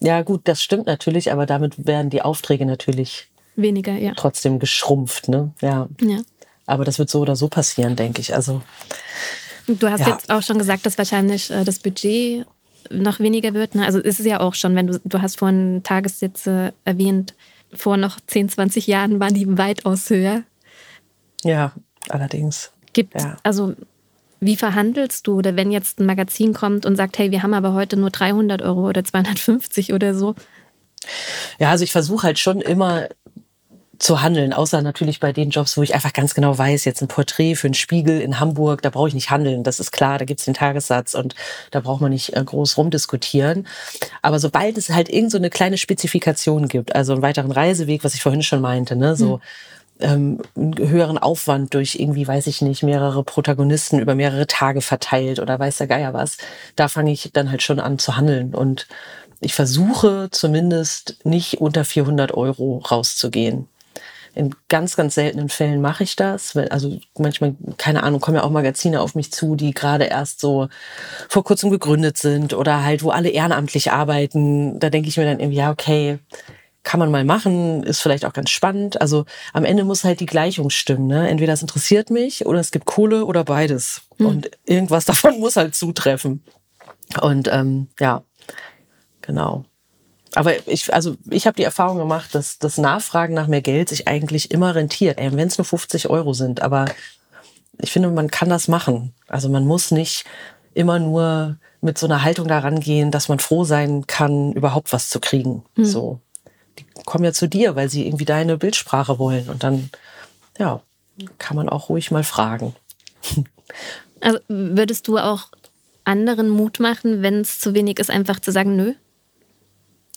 ja, gut, das stimmt natürlich, aber damit werden die Aufträge natürlich weniger, ja. Trotzdem geschrumpft, ne? Ja. ja. Aber das wird so oder so passieren, denke ich. Also. Du hast ja. jetzt auch schon gesagt, dass wahrscheinlich äh, das Budget noch weniger wird. Ne? Also ist es ja auch schon, wenn du, du hast vorhin Tagessätze erwähnt, vor noch 10, 20 Jahren waren die weitaus höher. Ja, allerdings. Gibt, ja. also wie verhandelst du? Oder wenn jetzt ein Magazin kommt und sagt, hey, wir haben aber heute nur 300 Euro oder 250 oder so? Ja, also ich versuche halt schon immer zu handeln, außer natürlich bei den Jobs, wo ich einfach ganz genau weiß, jetzt ein Porträt für einen Spiegel in Hamburg, da brauche ich nicht handeln, das ist klar, da gibt's den Tagessatz und da braucht man nicht äh, groß rumdiskutieren. Aber sobald es halt irgend so eine kleine Spezifikation gibt, also einen weiteren Reiseweg, was ich vorhin schon meinte, ne, so, hm ähm, höheren Aufwand durch irgendwie, weiß ich nicht, mehrere Protagonisten über mehrere Tage verteilt oder weiß der Geier was. Da fange ich dann halt schon an zu handeln und ich versuche zumindest nicht unter 400 Euro rauszugehen. In ganz, ganz seltenen Fällen mache ich das. Also manchmal, keine Ahnung, kommen ja auch Magazine auf mich zu, die gerade erst so vor kurzem gegründet sind oder halt, wo alle ehrenamtlich arbeiten. Da denke ich mir dann irgendwie, ja, okay, kann man mal machen, ist vielleicht auch ganz spannend. Also am Ende muss halt die Gleichung stimmen. Ne? Entweder es interessiert mich oder es gibt Kohle oder beides. Mhm. Und irgendwas davon muss halt zutreffen. Und ähm, ja, genau. Aber ich, also ich habe die Erfahrung gemacht, dass das Nachfragen nach mehr Geld sich eigentlich immer rentiert, wenn es nur 50 Euro sind. Aber ich finde, man kann das machen. Also man muss nicht immer nur mit so einer Haltung daran gehen, dass man froh sein kann, überhaupt was zu kriegen. Mhm. So. Die kommen ja zu dir, weil sie irgendwie deine Bildsprache wollen. Und dann, ja, kann man auch ruhig mal fragen. Also würdest du auch anderen Mut machen, wenn es zu wenig ist, einfach zu sagen, nö?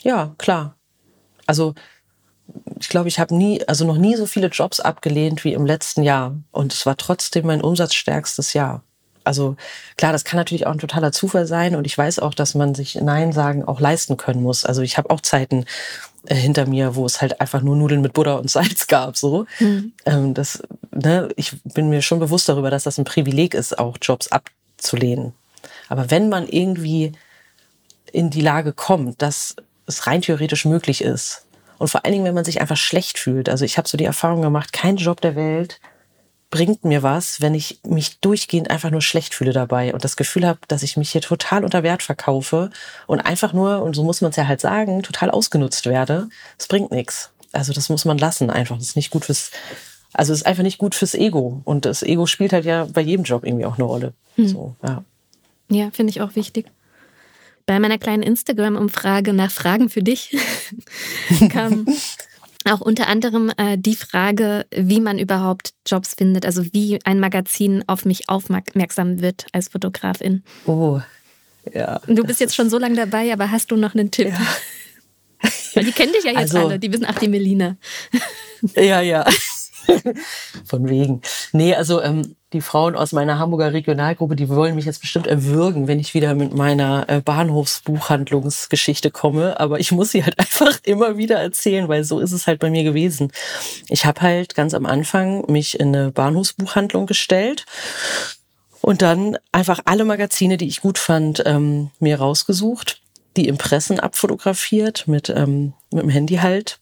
Ja, klar. Also ich glaube, ich habe nie, also noch nie so viele Jobs abgelehnt wie im letzten Jahr. Und es war trotzdem mein umsatzstärkstes Jahr. Also klar, das kann natürlich auch ein totaler Zufall sein und ich weiß auch, dass man sich Nein sagen auch leisten können muss. Also ich habe auch Zeiten äh, hinter mir, wo es halt einfach nur Nudeln mit Butter und Salz gab. So, mhm. ähm, das, ne, ich bin mir schon bewusst darüber, dass das ein Privileg ist, auch Jobs abzulehnen. Aber wenn man irgendwie in die Lage kommt, dass es rein theoretisch möglich ist und vor allen Dingen, wenn man sich einfach schlecht fühlt. Also ich habe so die Erfahrung gemacht, kein Job der Welt bringt mir was, wenn ich mich durchgehend einfach nur schlecht fühle dabei und das Gefühl habe, dass ich mich hier total unter Wert verkaufe und einfach nur, und so muss man es ja halt sagen, total ausgenutzt werde. Es bringt nichts. Also das muss man lassen einfach. Das ist nicht gut fürs, also es ist einfach nicht gut fürs Ego. Und das Ego spielt halt ja bei jedem Job irgendwie auch eine Rolle. Hm. So, ja. Ja, finde ich auch wichtig. Bei meiner kleinen Instagram-Umfrage nach Fragen für dich kam auch unter anderem äh, die Frage, wie man überhaupt Jobs findet, also wie ein Magazin auf mich aufmerksam wird als Fotografin. Oh, ja. Du bist jetzt schon so lange dabei, aber hast du noch einen Tipp? Ja. Weil die kennen dich ja jetzt also, alle, die wissen, ach, die Melina. Ja, ja. Von wegen. Nee, also ähm, die Frauen aus meiner Hamburger Regionalgruppe, die wollen mich jetzt bestimmt erwürgen, wenn ich wieder mit meiner äh, Bahnhofsbuchhandlungsgeschichte komme. Aber ich muss sie halt einfach immer wieder erzählen, weil so ist es halt bei mir gewesen. Ich habe halt ganz am Anfang mich in eine Bahnhofsbuchhandlung gestellt und dann einfach alle Magazine, die ich gut fand, ähm, mir rausgesucht, die Impressen abfotografiert mit, ähm, mit dem Handy halt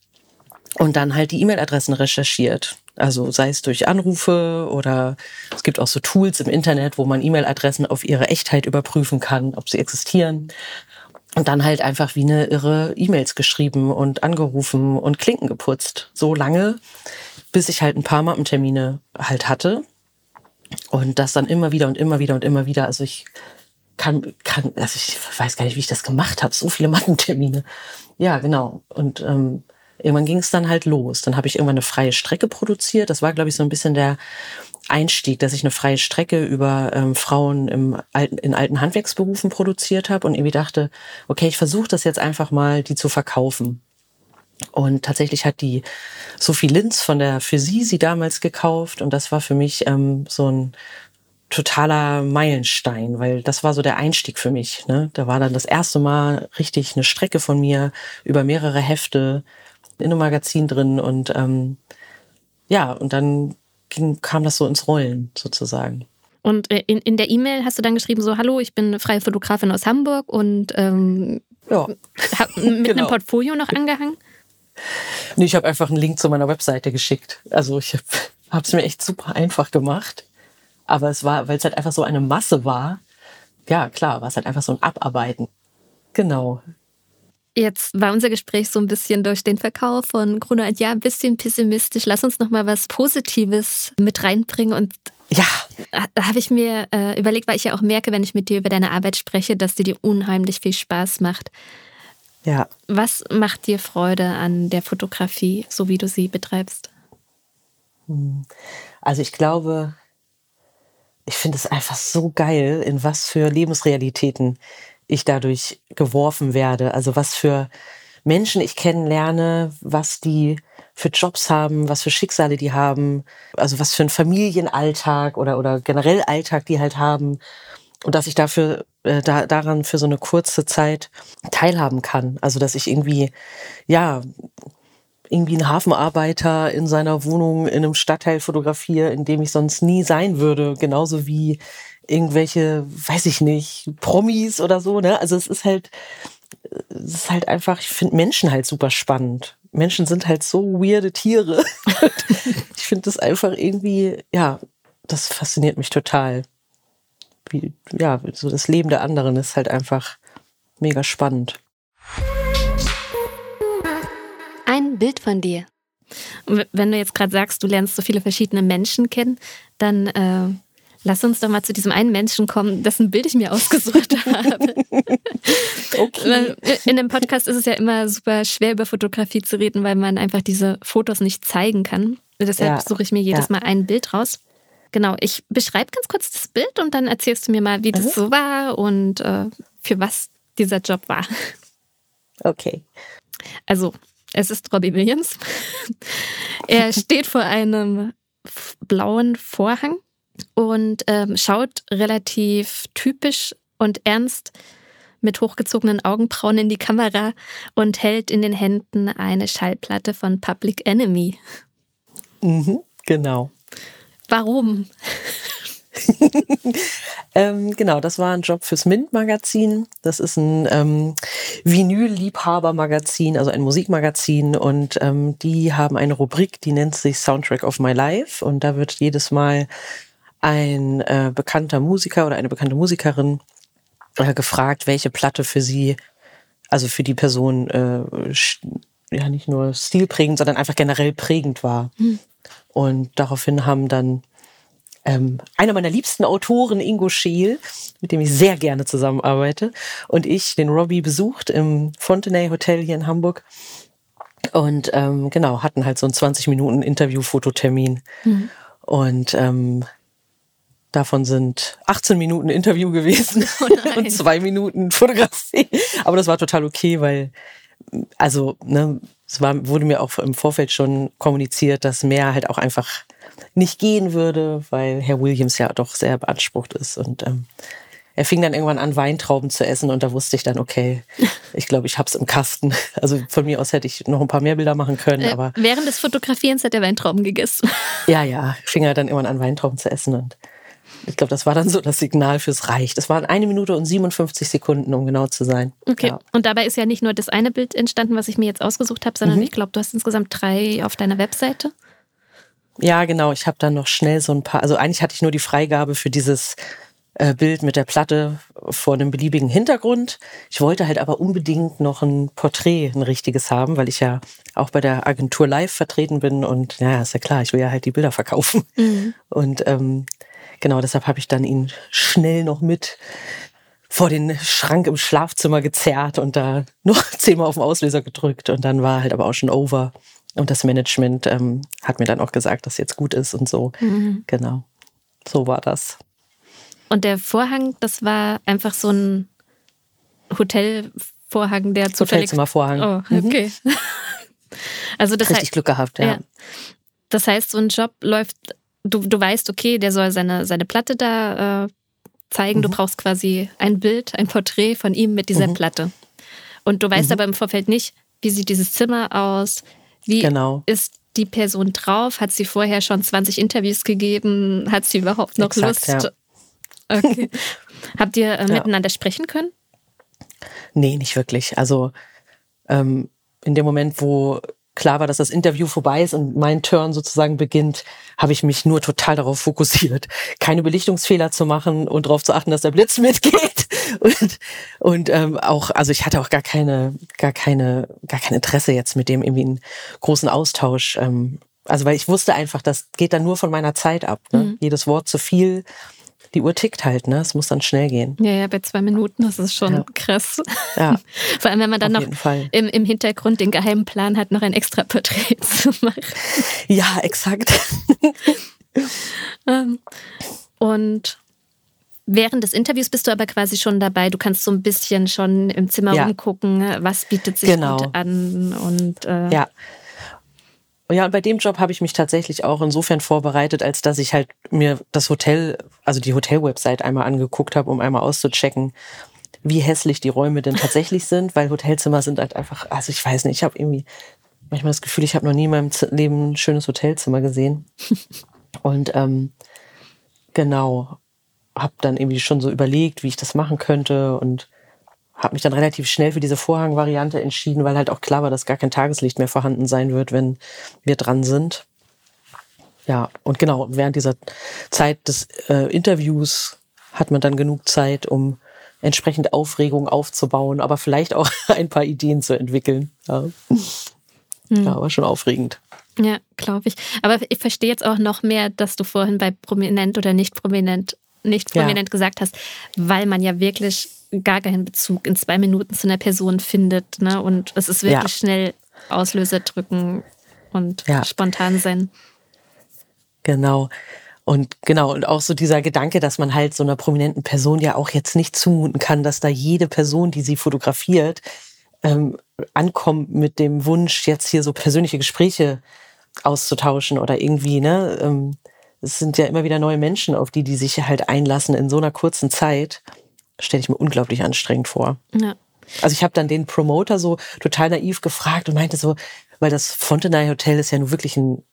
und dann halt die E-Mail-Adressen recherchiert also sei es durch Anrufe oder es gibt auch so Tools im Internet, wo man E-Mail-Adressen auf ihre Echtheit überprüfen kann, ob sie existieren. Und dann halt einfach wie eine irre E-Mails geschrieben und angerufen und Klinken geputzt. So lange, bis ich halt ein paar Mappentermine halt hatte. Und das dann immer wieder und immer wieder und immer wieder. Also ich kann, kann, also ich weiß gar nicht, wie ich das gemacht habe. So viele Mappentermine. Ja, genau. Und ähm, irgendwann ging es dann halt los. Dann habe ich irgendwann eine freie Strecke produziert. Das war, glaube ich, so ein bisschen der Einstieg, dass ich eine freie Strecke über ähm, Frauen im alten, in alten Handwerksberufen produziert habe und irgendwie dachte, okay, ich versuche das jetzt einfach mal, die zu verkaufen. Und tatsächlich hat die Sophie Linz von der Für Sie sie damals gekauft und das war für mich ähm, so ein totaler Meilenstein, weil das war so der Einstieg für mich. Ne? Da war dann das erste Mal richtig eine Strecke von mir über mehrere Hefte in einem Magazin drin und ähm, ja, und dann ging, kam das so ins Rollen sozusagen. Und äh, in, in der E-Mail hast du dann geschrieben, so, hallo, ich bin freie Fotografin aus Hamburg und ähm, ja. hab mit genau. einem Portfolio noch angehangen? Nee, ich habe einfach einen Link zu meiner Webseite geschickt. Also ich habe es mir echt super einfach gemacht. Aber es war, weil es halt einfach so eine Masse war, ja klar, war es halt einfach so ein Abarbeiten. Genau. Jetzt war unser Gespräch so ein bisschen durch den Verkauf von Gruner und ja, ein bisschen pessimistisch. Lass uns noch mal was Positives mit reinbringen und ja. Da habe ich mir äh, überlegt, weil ich ja auch merke, wenn ich mit dir über deine Arbeit spreche, dass dir die unheimlich viel Spaß macht. Ja. Was macht dir Freude an der Fotografie, so wie du sie betreibst? Hm. Also ich glaube, ich finde es einfach so geil, in was für Lebensrealitäten ich dadurch geworfen werde. Also was für Menschen ich kennenlerne, was die für Jobs haben, was für Schicksale die haben, also was für einen Familienalltag oder, oder generell Alltag die halt haben. Und dass ich dafür äh, da, daran für so eine kurze Zeit teilhaben kann. Also dass ich irgendwie, ja, irgendwie einen Hafenarbeiter in seiner Wohnung in einem Stadtteil fotografiere, in dem ich sonst nie sein würde. Genauso wie irgendwelche, weiß ich nicht, Promis oder so, ne? Also es ist halt, es ist halt einfach, ich finde Menschen halt super spannend. Menschen sind halt so weirde Tiere. ich finde das einfach irgendwie, ja, das fasziniert mich total. Wie, ja, so das Leben der anderen ist halt einfach mega spannend. Ein Bild von dir. Wenn du jetzt gerade sagst, du lernst so viele verschiedene Menschen kennen, dann äh, Lass uns doch mal zu diesem einen Menschen kommen, dessen Bild ich mir ausgesucht habe. okay. In dem Podcast ist es ja immer super schwer, über Fotografie zu reden, weil man einfach diese Fotos nicht zeigen kann. Deshalb ja. suche ich mir jedes ja. Mal ein Bild raus. Genau, ich beschreibe ganz kurz das Bild und dann erzählst du mir mal, wie das mhm. so war und äh, für was dieser Job war. Okay. Also, es ist Robbie Williams. er steht vor einem blauen Vorhang und ähm, schaut relativ typisch und ernst mit hochgezogenen Augenbrauen in die Kamera und hält in den Händen eine Schallplatte von Public Enemy. Mhm, genau. Warum? ähm, genau, das war ein Job fürs Mint-Magazin. Das ist ein ähm, Vinyl-Liebhaber-Magazin, also ein Musikmagazin. Und ähm, die haben eine Rubrik, die nennt sich Soundtrack of My Life. Und da wird jedes Mal ein äh, bekannter Musiker oder eine bekannte Musikerin äh, gefragt, welche Platte für sie, also für die Person, äh, ja nicht nur stilprägend, sondern einfach generell prägend war. Hm. Und daraufhin haben dann ähm, einer meiner liebsten Autoren, Ingo Scheel, mit dem ich sehr gerne zusammenarbeite, und ich den Robbie besucht im Fontenay Hotel hier in Hamburg. Und ähm, genau, hatten halt so einen 20 Minuten Interview-Fototermin. Mhm. Und ähm, davon sind 18 Minuten Interview gewesen oh und zwei Minuten Fotografie. Aber das war total okay, weil also ne, es war, wurde mir auch im Vorfeld schon kommuniziert, dass mehr halt auch einfach nicht gehen würde, weil Herr Williams ja doch sehr beansprucht ist. Und ähm, er fing dann irgendwann an, Weintrauben zu essen und da wusste ich dann, okay, ich glaube, ich hab's im Kasten. Also von mir aus hätte ich noch ein paar mehr Bilder machen können. Äh, aber während des Fotografierens hat er Weintrauben gegessen. Ja, ja, fing er dann irgendwann an, Weintrauben zu essen und ich glaube, das war dann so das Signal fürs Reich. Das waren eine Minute und 57 Sekunden, um genau zu sein. Okay. Ja. Und dabei ist ja nicht nur das eine Bild entstanden, was ich mir jetzt ausgesucht habe, sondern mhm. ich glaube, du hast insgesamt drei auf deiner Webseite. Ja, genau. Ich habe dann noch schnell so ein paar, also eigentlich hatte ich nur die Freigabe für dieses äh, Bild mit der Platte vor einem beliebigen Hintergrund. Ich wollte halt aber unbedingt noch ein Porträt, ein richtiges haben, weil ich ja auch bei der Agentur live vertreten bin und ja, ist ja klar, ich will ja halt die Bilder verkaufen. Mhm. Und ähm, genau deshalb habe ich dann ihn schnell noch mit vor den Schrank im Schlafzimmer gezerrt und da noch zehnmal auf den Auslöser gedrückt und dann war halt aber auch schon over. Und das Management ähm, hat mir dann auch gesagt, dass jetzt gut ist und so. Mhm. Genau. So war das. Und der Vorhang, das war einfach so ein Hotelvorhang, der zufällig... Hotelzimmervorhang. Oh, mhm. okay. Mhm. also das Richtig Glück gehabt, ja. ja. Das heißt, so ein Job läuft, du, du weißt, okay, der soll seine, seine Platte da äh, zeigen. Mhm. Du brauchst quasi ein Bild, ein Porträt von ihm mit dieser mhm. Platte. Und du weißt mhm. aber im Vorfeld nicht, wie sieht dieses Zimmer aus, wie genau. ist die Person drauf? Hat sie vorher schon 20 Interviews gegeben? Hat sie überhaupt noch Exakt, Lust? Ja. Okay. Habt ihr äh, miteinander sprechen können? Nee, nicht wirklich. Also ähm, in dem Moment, wo klar war, dass das Interview vorbei ist und mein Turn sozusagen beginnt, habe ich mich nur total darauf fokussiert, keine Belichtungsfehler zu machen und darauf zu achten, dass der Blitz mitgeht. Und, und ähm, auch, also ich hatte auch gar keine, gar keine, gar kein Interesse jetzt mit dem irgendwie einen großen Austausch. Ähm, also weil ich wusste einfach, das geht dann nur von meiner Zeit ab. Ne? Mhm. Jedes Wort zu viel die Uhr tickt halt, ne? Es muss dann schnell gehen. Ja, ja, bei zwei Minuten, das ist schon ja. krass. Ja. Vor allem, wenn man dann noch im, im Hintergrund den geheimen Plan hat, noch ein extra Porträt zu machen. Ja, exakt. Ähm, und Während des Interviews bist du aber quasi schon dabei. Du kannst so ein bisschen schon im Zimmer ja. rumgucken, was bietet sich genau. gut an und äh ja. Ja, und bei dem Job habe ich mich tatsächlich auch insofern vorbereitet, als dass ich halt mir das Hotel, also die Hotel-Website einmal angeguckt habe, um einmal auszuchecken, wie hässlich die Räume denn tatsächlich sind, weil Hotelzimmer sind halt einfach, also ich weiß nicht, ich habe irgendwie manchmal das Gefühl, ich habe noch nie in meinem Leben ein schönes Hotelzimmer gesehen. Und ähm, genau, habe dann irgendwie schon so überlegt, wie ich das machen könnte und habe mich dann relativ schnell für diese Vorhangvariante entschieden, weil halt auch klar war, dass gar kein Tageslicht mehr vorhanden sein wird, wenn wir dran sind. Ja, und genau, während dieser Zeit des äh, Interviews hat man dann genug Zeit, um entsprechend Aufregung aufzubauen, aber vielleicht auch ein paar Ideen zu entwickeln. Ja, mhm. ja war schon aufregend. Ja, glaube ich. Aber ich verstehe jetzt auch noch mehr, dass du vorhin bei prominent oder nicht prominent, nicht prominent ja. gesagt hast, weil man ja wirklich gar keinen Bezug in zwei Minuten zu einer Person findet. Ne? Und es ist wirklich ja. schnell Auslöser drücken und ja. spontan sein. Genau. Und genau, und auch so dieser Gedanke, dass man halt so einer prominenten Person ja auch jetzt nicht zumuten kann, dass da jede Person, die sie fotografiert, ähm, ankommt mit dem Wunsch, jetzt hier so persönliche Gespräche auszutauschen oder irgendwie, ne? Ähm, es sind ja immer wieder neue Menschen, auf die die sich halt einlassen in so einer kurzen Zeit. Stelle ich mir unglaublich anstrengend vor. Ja. Also ich habe dann den Promoter so total naiv gefragt und meinte so, weil das Fontenay Hotel ist ja nun wirklich ein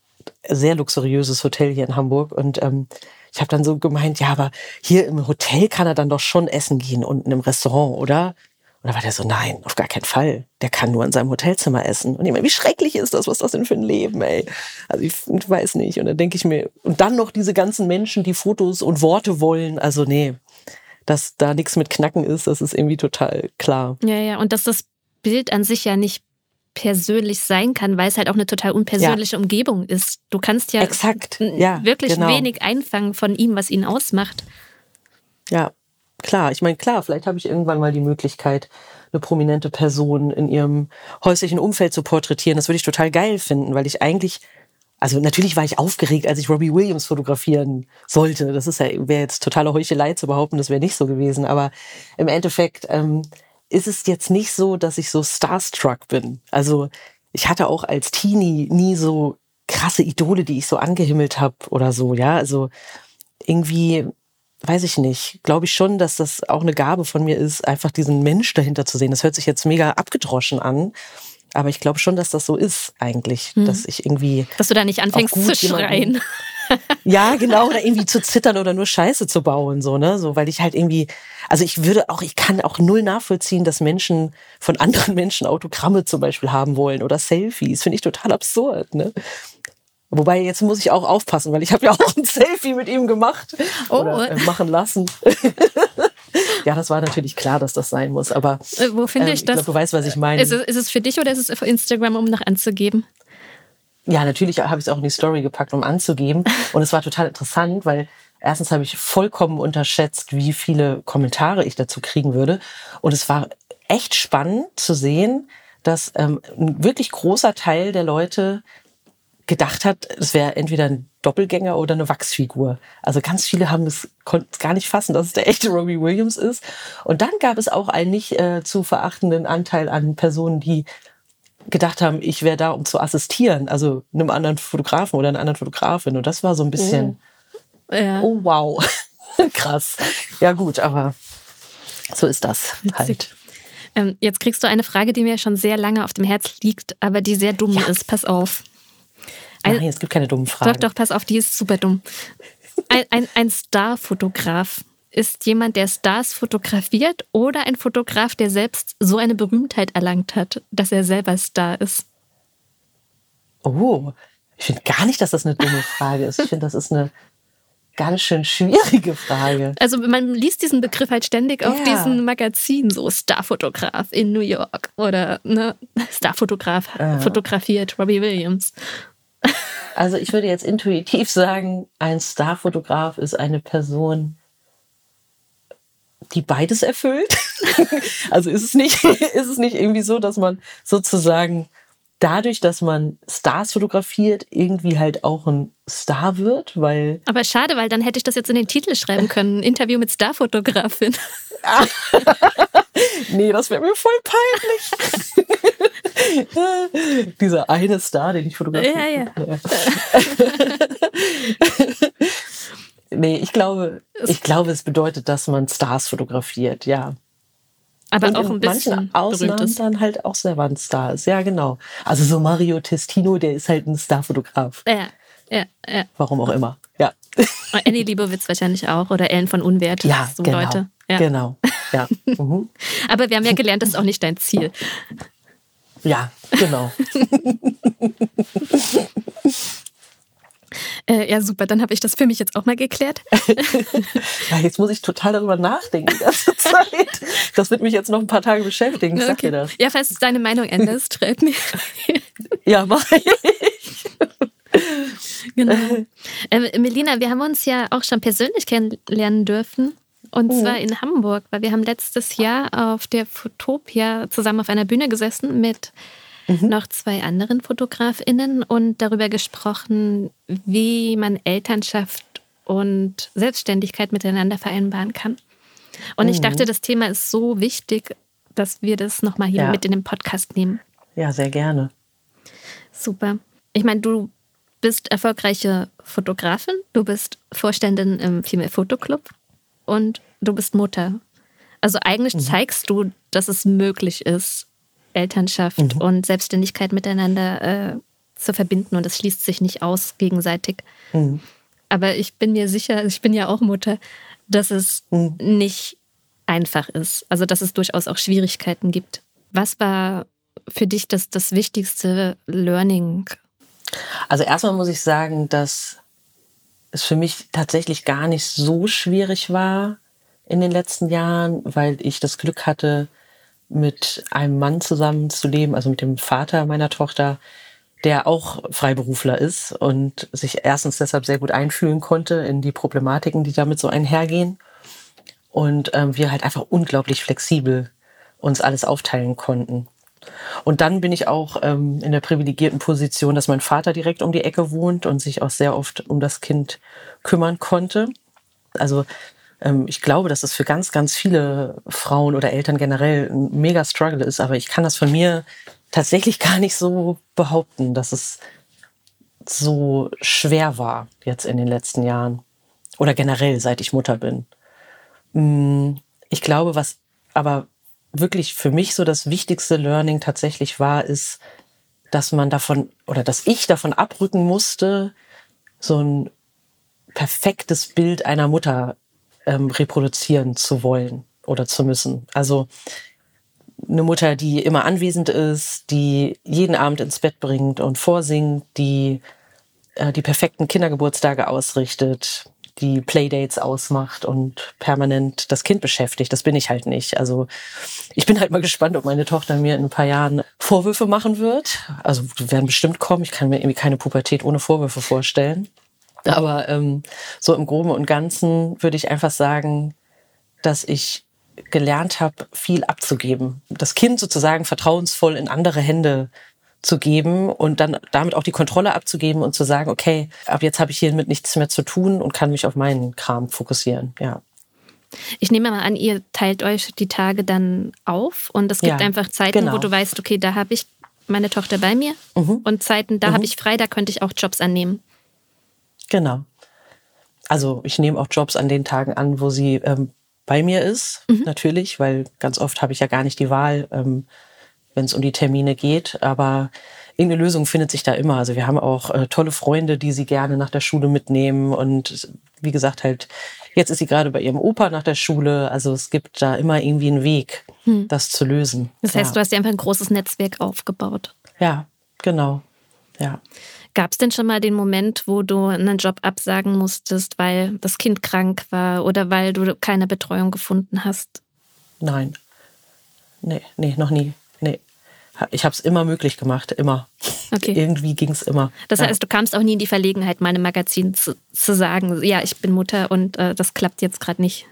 sehr luxuriöses Hotel hier in Hamburg und ähm, ich habe dann so gemeint, ja, aber hier im Hotel kann er dann doch schon essen gehen unten im Restaurant, oder? Und da war der so, nein, auf gar keinen Fall. Der kann nur in seinem Hotelzimmer essen. Und ich meine, wie schrecklich ist das? Was ist das denn für ein Leben, ey? Also ich weiß nicht. Und dann denke ich mir, und dann noch diese ganzen Menschen, die Fotos und Worte wollen. Also nee, dass da nichts mit Knacken ist, das ist irgendwie total klar. Ja, ja. Und dass das Bild an sich ja nicht persönlich sein kann, weil es halt auch eine total unpersönliche ja. Umgebung ist. Du kannst ja, Exakt. Ja, wirklich genau. wenig einfangen von ihm, was ihn ausmacht. Ja, klar, ich meine, klar, vielleicht habe ich irgendwann mal die Möglichkeit, eine prominente Person in ihrem häuslichen Umfeld zu porträtieren. Das würde ich total geil finden, weil ich eigentlich, also natürlich war ich aufgeregt, als ich Robbie Williams fotografieren sollte. Das ist ja, wäre jetzt totale Heuchelei zu behaupten, das wäre nicht so gewesen. Aber im Endeffekt ähm, ist es jetzt nicht so, dass ich so starstruck bin. Also ich hatte auch als Teenie nie so krasse Idole, die ich so angehimmelt habe oder so, ja. Also irgendwie weiß ich nicht, glaube ich schon, dass das auch eine Gabe von mir ist, einfach diesen Mensch dahinter zu sehen. Das hört sich jetzt mega abgedroschen an. Aber ich glaube schon, dass das so ist eigentlich, mhm. dass ich irgendwie. Dass du da nicht anfängst zu schreien. ja, genau, oder irgendwie zu zittern oder nur Scheiße zu bauen, so, ne? So, weil ich halt irgendwie, also ich würde auch, ich kann auch null nachvollziehen, dass Menschen von anderen Menschen Autogramme zum Beispiel haben wollen oder Selfies. Finde ich total absurd, ne? Wobei jetzt muss ich auch aufpassen, weil ich habe ja auch ein Selfie mit ihm gemacht oh. oder äh, machen lassen. ja, das war natürlich klar, dass das sein muss. Aber äh, wo finde ich, ähm, ich das? Glaub, du weißt, was ich meine. Ist es, ist es für dich oder ist es für Instagram, um noch anzugeben? Ja, natürlich habe ich es auch in die Story gepackt, um anzugeben. Und es war total interessant, weil erstens habe ich vollkommen unterschätzt, wie viele Kommentare ich dazu kriegen würde. Und es war echt spannend zu sehen, dass ähm, ein wirklich großer Teil der Leute gedacht hat, es wäre entweder ein Doppelgänger oder eine Wachsfigur. Also ganz viele haben es konnten es gar nicht fassen, dass es der echte Robbie Williams ist. Und dann gab es auch einen nicht äh, zu verachtenden Anteil an Personen, die gedacht haben, ich wäre da, um zu assistieren, also einem anderen Fotografen oder einer anderen Fotografin. Und das war so ein bisschen, oh, ja. oh wow, krass. Ja gut, aber so ist das Witzig. halt. Ähm, jetzt kriegst du eine Frage, die mir schon sehr lange auf dem Herz liegt, aber die sehr dumm ja. ist. Pass auf. Ein, Nein, es gibt keine dummen Fragen. Doch, doch, pass auf, die ist super dumm. Ein, ein, ein Starfotograf ist jemand, der Stars fotografiert oder ein Fotograf, der selbst so eine Berühmtheit erlangt hat, dass er selber Star ist? Oh, ich finde gar nicht, dass das eine dumme Frage ist. Ich finde, das ist eine ganz schön schwierige Frage. Also man liest diesen Begriff halt ständig ja. auf diesen Magazinen, so Starfotograf in New York oder ne, Starfotograf ja. fotografiert Robbie Williams. Also ich würde jetzt intuitiv sagen, ein Starfotograf ist eine Person, die beides erfüllt. also ist es nicht, ist es nicht irgendwie so, dass man sozusagen dadurch, dass man Stars fotografiert, irgendwie halt auch ein Star wird, weil. Aber schade, weil dann hätte ich das jetzt in den Titel schreiben können. Interview mit Starfotografin. nee, das wäre mir voll peinlich. Dieser eine Star, den ich fotografiere. Ja, ja. nee, ich glaube, ich glaube, es bedeutet, dass man Stars fotografiert, ja. Aber und auch ein bisschen Ausnahmen dann halt auch selber ein Star ist. Ja, genau. Also so Mario Testino, der ist halt ein Starfotograf. Ja, ja, ja. Warum auch immer. Ja. Annie Liebowitz wahrscheinlich auch oder Ellen von Unwert. Ja, so genau. Leute. Ja. Genau. Ja. Mhm. Aber wir haben ja gelernt, das ist auch nicht dein Ziel. Ja, genau. Äh, ja, super, dann habe ich das für mich jetzt auch mal geklärt. ja, jetzt muss ich total darüber nachdenken die ganze Zeit. Das wird mich jetzt noch ein paar Tage beschäftigen. Ich sag okay. dir das. Ja, falls du deine Meinung änderst, schreib mir. ja, mach ich. genau. Äh, Melina, wir haben uns ja auch schon persönlich kennenlernen dürfen. Und mhm. zwar in Hamburg, weil wir haben letztes Jahr auf der Fotopia zusammen auf einer Bühne gesessen mit mhm. noch zwei anderen FotografInnen und darüber gesprochen, wie man Elternschaft und Selbstständigkeit miteinander vereinbaren kann. Und mhm. ich dachte, das Thema ist so wichtig, dass wir das nochmal hier ja. mit in den Podcast nehmen. Ja, sehr gerne. Super. Ich meine, du bist erfolgreiche Fotografin, du bist Vorständin im Female Fotoclub und du bist Mutter. Also eigentlich mhm. zeigst du, dass es möglich ist, Elternschaft mhm. und Selbstständigkeit miteinander äh, zu verbinden und es schließt sich nicht aus gegenseitig. Mhm. Aber ich bin mir sicher, ich bin ja auch Mutter, dass es mhm. nicht einfach ist. Also dass es durchaus auch Schwierigkeiten gibt. Was war für dich das, das wichtigste Learning? Also erstmal muss ich sagen, dass es für mich tatsächlich gar nicht so schwierig war in den letzten Jahren, weil ich das Glück hatte, mit einem Mann zusammenzuleben, also mit dem Vater meiner Tochter, der auch Freiberufler ist und sich erstens deshalb sehr gut einfühlen konnte in die Problematiken, die damit so einhergehen. Und ähm, wir halt einfach unglaublich flexibel uns alles aufteilen konnten. Und dann bin ich auch ähm, in der privilegierten Position, dass mein Vater direkt um die Ecke wohnt und sich auch sehr oft um das Kind kümmern konnte. Also ich glaube, dass es für ganz, ganz viele Frauen oder Eltern generell ein mega Struggle ist, aber ich kann das von mir tatsächlich gar nicht so behaupten, dass es so schwer war jetzt in den letzten Jahren oder generell seit ich Mutter bin. Mm, ich glaube, was aber wirklich für mich so das wichtigste Learning tatsächlich war, ist, dass man davon oder dass ich davon abrücken musste, so ein perfektes Bild einer Mutter ähm, reproduzieren zu wollen oder zu müssen. Also eine Mutter, die immer anwesend ist, die jeden Abend ins Bett bringt und vorsingt, die äh, die perfekten Kindergeburtstage ausrichtet, die Playdates ausmacht und permanent das Kind beschäftigt. Das bin ich halt nicht. Also ich bin halt mal gespannt, ob meine Tochter mir in ein paar Jahren Vorwürfe machen wird. Also werden bestimmt kommen. Ich kann mir irgendwie keine Pubertät ohne Vorwürfe vorstellen. Aber ähm, so im Groben und Ganzen würde ich einfach sagen, dass ich gelernt habe, viel abzugeben. Das Kind sozusagen vertrauensvoll in andere Hände zu geben und dann damit auch die Kontrolle abzugeben und zu sagen, okay, ab jetzt habe ich hiermit nichts mehr zu tun und kann mich auf meinen Kram fokussieren. Ja. Ich nehme mal an, ihr teilt euch die Tage dann auf und es gibt ja, einfach Zeiten, genau. wo du weißt, okay, da habe ich meine Tochter bei mir mhm. und Zeiten, da mhm. habe ich frei, da könnte ich auch Jobs annehmen. Genau. Also ich nehme auch Jobs an den Tagen an, wo sie ähm, bei mir ist, mhm. natürlich, weil ganz oft habe ich ja gar nicht die Wahl, ähm, wenn es um die Termine geht. Aber irgendeine Lösung findet sich da immer. Also wir haben auch äh, tolle Freunde, die sie gerne nach der Schule mitnehmen. Und wie gesagt, halt, jetzt ist sie gerade bei ihrem Opa nach der Schule. Also es gibt da immer irgendwie einen Weg, hm. das zu lösen. Das heißt, ja. du hast dir einfach ein großes Netzwerk aufgebaut. Ja, genau. Ja. Gab es denn schon mal den Moment, wo du einen Job absagen musstest, weil das Kind krank war oder weil du keine Betreuung gefunden hast? Nein. Nee, nee, noch nie. Nee. Ich habe es immer möglich gemacht, immer. Okay. Irgendwie ging es immer. Das heißt, du kamst auch nie in die Verlegenheit, meinem Magazin zu, zu sagen, ja, ich bin Mutter und äh, das klappt jetzt gerade nicht.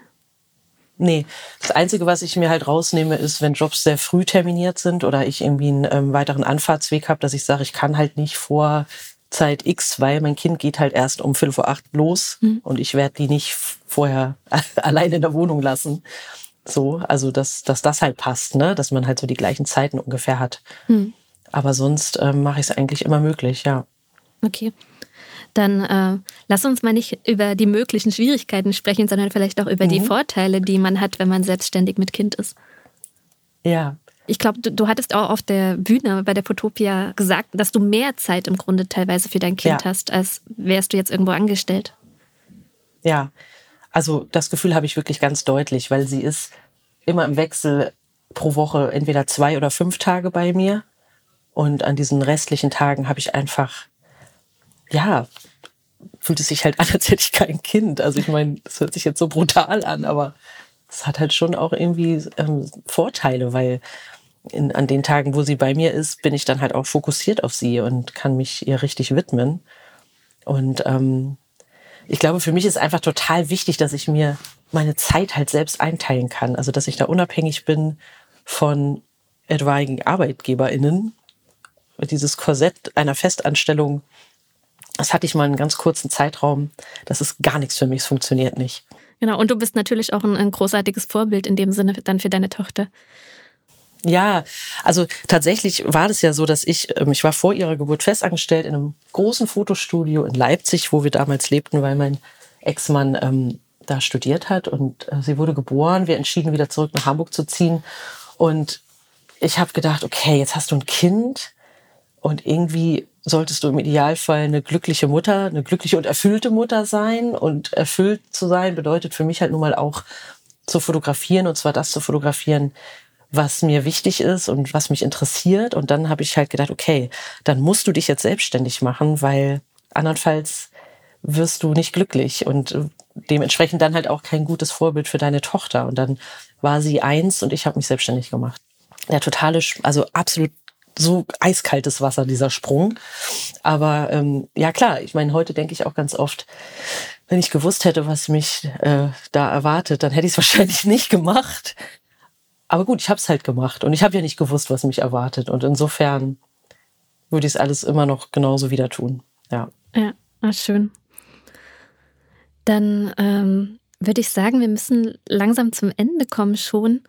Nee, das Einzige, was ich mir halt rausnehme, ist, wenn Jobs sehr früh terminiert sind oder ich irgendwie einen ähm, weiteren Anfahrtsweg habe, dass ich sage, ich kann halt nicht vor Zeit X, weil mein Kind geht halt erst um Viertel vor acht los mhm. und ich werde die nicht vorher alleine in der Wohnung lassen. So, also dass, dass das halt passt, ne? dass man halt so die gleichen Zeiten ungefähr hat. Mhm. Aber sonst ähm, mache ich es eigentlich immer möglich, ja. Okay. Dann äh, lass uns mal nicht über die möglichen Schwierigkeiten sprechen, sondern vielleicht auch über mhm. die Vorteile, die man hat, wenn man selbstständig mit Kind ist. Ja, ich glaube, du, du, hattest auch auf der Bühne bei der Fotopia gesagt, dass du mehr Zeit im Grunde teilweise für dein Kind ja. hast, als wärst du jetzt irgendwo angestellt. Ja, also das Gefühl habe ich wirklich ganz deutlich, weil sie ist immer im Wechsel pro Woche entweder zwei oder fünf Tage bei mir. Und an diesen restlichen Tagen habe ich einfach, ja, fühlt es sich halt an, als hätte ich kein Kind. Also ich meine, das hört sich jetzt so brutal an, aber es hat halt schon auch irgendwie ähm, Vorteile, weil in, an den Tagen, wo sie bei mir ist, bin ich dann halt auch fokussiert auf sie und kann mich ihr richtig widmen. Und ähm, ich glaube, für mich ist einfach total wichtig, dass ich mir meine Zeit halt selbst einteilen kann. Also dass ich da unabhängig bin von etwaigen ArbeitgeberInnen. Dieses Korsett einer Festanstellung, das hatte ich mal einen ganz kurzen Zeitraum. Das ist gar nichts für mich, es funktioniert nicht. Genau, und du bist natürlich auch ein, ein großartiges Vorbild in dem Sinne dann für deine Tochter. Ja, also tatsächlich war das ja so, dass ich, ähm, ich war vor ihrer Geburt festangestellt in einem großen Fotostudio in Leipzig, wo wir damals lebten, weil mein Ex-Mann ähm, da studiert hat und äh, sie wurde geboren. Wir entschieden, wieder zurück nach Hamburg zu ziehen. Und ich habe gedacht, okay, jetzt hast du ein Kind und irgendwie solltest du im Idealfall eine glückliche Mutter, eine glückliche und erfüllte Mutter sein. Und erfüllt zu sein bedeutet für mich halt nun mal auch zu fotografieren und zwar das zu fotografieren, was mir wichtig ist und was mich interessiert. Und dann habe ich halt gedacht, okay, dann musst du dich jetzt selbstständig machen, weil andernfalls wirst du nicht glücklich und dementsprechend dann halt auch kein gutes Vorbild für deine Tochter. Und dann war sie eins und ich habe mich selbstständig gemacht. Der totale, also absolut so eiskaltes Wasser, dieser Sprung. Aber ähm, ja klar, ich meine, heute denke ich auch ganz oft, wenn ich gewusst hätte, was mich äh, da erwartet, dann hätte ich es wahrscheinlich nicht gemacht. Aber gut, ich habe es halt gemacht und ich habe ja nicht gewusst, was mich erwartet. Und insofern würde ich es alles immer noch genauso wieder tun. Ja. Ja, ah, schön. Dann ähm, würde ich sagen, wir müssen langsam zum Ende kommen schon.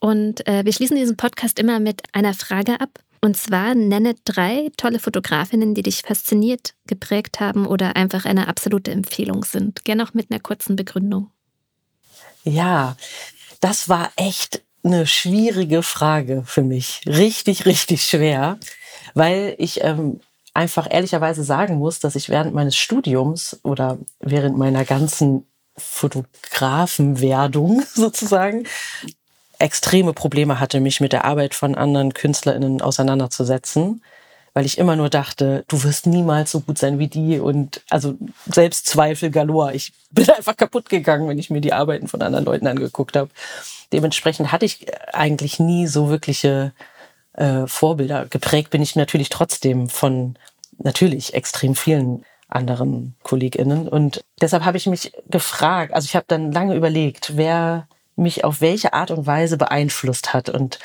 Und äh, wir schließen diesen Podcast immer mit einer Frage ab. Und zwar nenne drei tolle Fotografinnen, die dich fasziniert, geprägt haben oder einfach eine absolute Empfehlung sind. Gerne auch mit einer kurzen Begründung. Ja, das war echt eine schwierige Frage für mich. Richtig, richtig schwer, weil ich ähm, einfach ehrlicherweise sagen muss, dass ich während meines Studiums oder während meiner ganzen Fotografenwerdung sozusagen extreme Probleme hatte, mich mit der Arbeit von anderen KünstlerInnen auseinanderzusetzen, weil ich immer nur dachte, du wirst niemals so gut sein wie die und also Selbstzweifel galore. Ich bin einfach kaputt gegangen, wenn ich mir die Arbeiten von anderen Leuten angeguckt habe. Dementsprechend hatte ich eigentlich nie so wirkliche äh, Vorbilder. Geprägt bin ich natürlich trotzdem von natürlich extrem vielen anderen KollegInnen. Und deshalb habe ich mich gefragt, also ich habe dann lange überlegt, wer mich auf welche Art und Weise beeinflusst hat. Und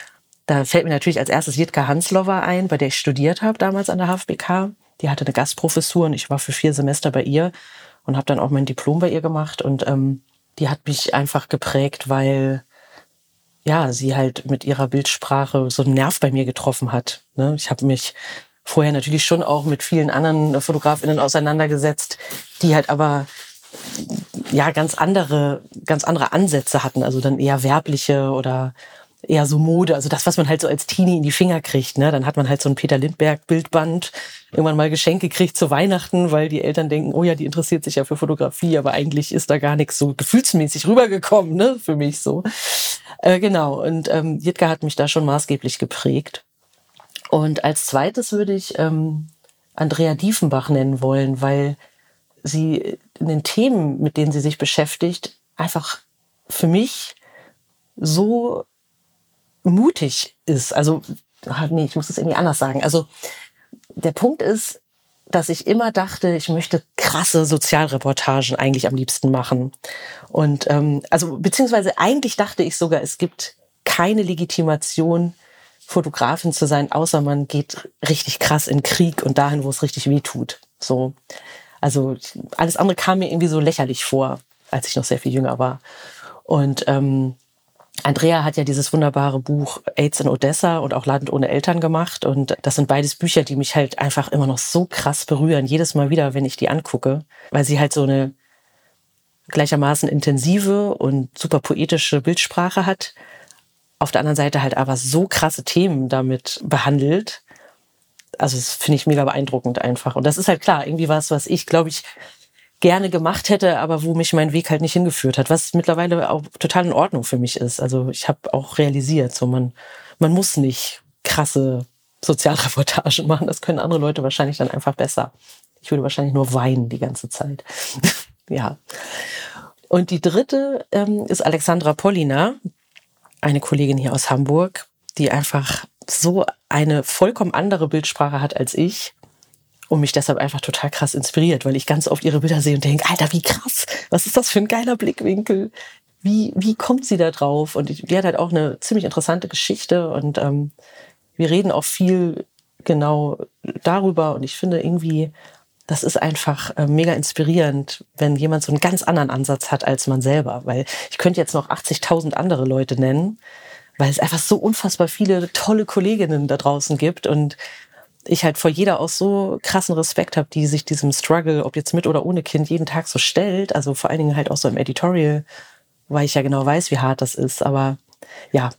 da fällt mir natürlich als erstes Jitka Hanslova ein, bei der ich studiert habe damals an der HFBK. Die hatte eine Gastprofessur und ich war für vier Semester bei ihr und habe dann auch mein Diplom bei ihr gemacht. Und ähm, die hat mich einfach geprägt, weil ja, sie halt mit ihrer Bildsprache so einen Nerv bei mir getroffen hat. Ne? Ich habe mich vorher natürlich schon auch mit vielen anderen Fotografinnen auseinandergesetzt, die halt aber ja ganz andere, ganz andere Ansätze hatten, also dann eher werbliche oder eher so Mode, also das, was man halt so als Teenie in die Finger kriegt. Ne? Dann hat man halt so ein Peter Lindberg Bildband irgendwann mal geschenkt gekriegt zu Weihnachten, weil die Eltern denken, oh ja, die interessiert sich ja für Fotografie, aber eigentlich ist da gar nichts so gefühlsmäßig rübergekommen, ne, für mich so. Äh, genau, und ähm, Jitka hat mich da schon maßgeblich geprägt. Und als zweites würde ich ähm, Andrea Diefenbach nennen wollen, weil sie in den Themen, mit denen sie sich beschäftigt, einfach für mich so mutig ist. Also, ach nee, ich muss es irgendwie anders sagen. Also, der Punkt ist, dass ich immer dachte, ich möchte krasse Sozialreportagen eigentlich am liebsten machen. Und ähm, also beziehungsweise eigentlich dachte ich sogar, es gibt keine Legitimation, Fotografin zu sein, außer man geht richtig krass in Krieg und dahin, wo es richtig weh tut. So, also alles andere kam mir irgendwie so lächerlich vor, als ich noch sehr viel jünger war. Und ähm, Andrea hat ja dieses wunderbare Buch AIDS in Odessa und auch Land ohne Eltern gemacht. Und das sind beides Bücher, die mich halt einfach immer noch so krass berühren, jedes Mal wieder, wenn ich die angucke, weil sie halt so eine gleichermaßen intensive und super poetische Bildsprache hat. Auf der anderen Seite halt aber so krasse Themen damit behandelt. Also das finde ich mega beeindruckend einfach. Und das ist halt klar, irgendwie was, was ich, glaube ich, gerne gemacht hätte, aber wo mich mein Weg halt nicht hingeführt hat, was mittlerweile auch total in Ordnung für mich ist. Also ich habe auch realisiert, so man, man muss nicht krasse Sozialreportagen machen, das können andere Leute wahrscheinlich dann einfach besser. Ich würde wahrscheinlich nur weinen die ganze Zeit. ja. Und die dritte ähm, ist Alexandra Pollina, eine Kollegin hier aus Hamburg, die einfach so eine vollkommen andere Bildsprache hat als ich und mich deshalb einfach total krass inspiriert, weil ich ganz oft ihre Bilder sehe und denke, Alter, wie krass, was ist das für ein geiler Blickwinkel? Wie, wie kommt sie da drauf? Und die, die hat halt auch eine ziemlich interessante Geschichte und ähm, wir reden auch viel genau darüber und ich finde irgendwie, das ist einfach äh, mega inspirierend, wenn jemand so einen ganz anderen Ansatz hat als man selber, weil ich könnte jetzt noch 80.000 andere Leute nennen, weil es einfach so unfassbar viele tolle Kolleginnen da draußen gibt und ich halt vor jeder auch so krassen Respekt habe, die sich diesem Struggle, ob jetzt mit oder ohne Kind, jeden Tag so stellt. Also vor allen Dingen halt auch so im Editorial, weil ich ja genau weiß, wie hart das ist. Aber ja,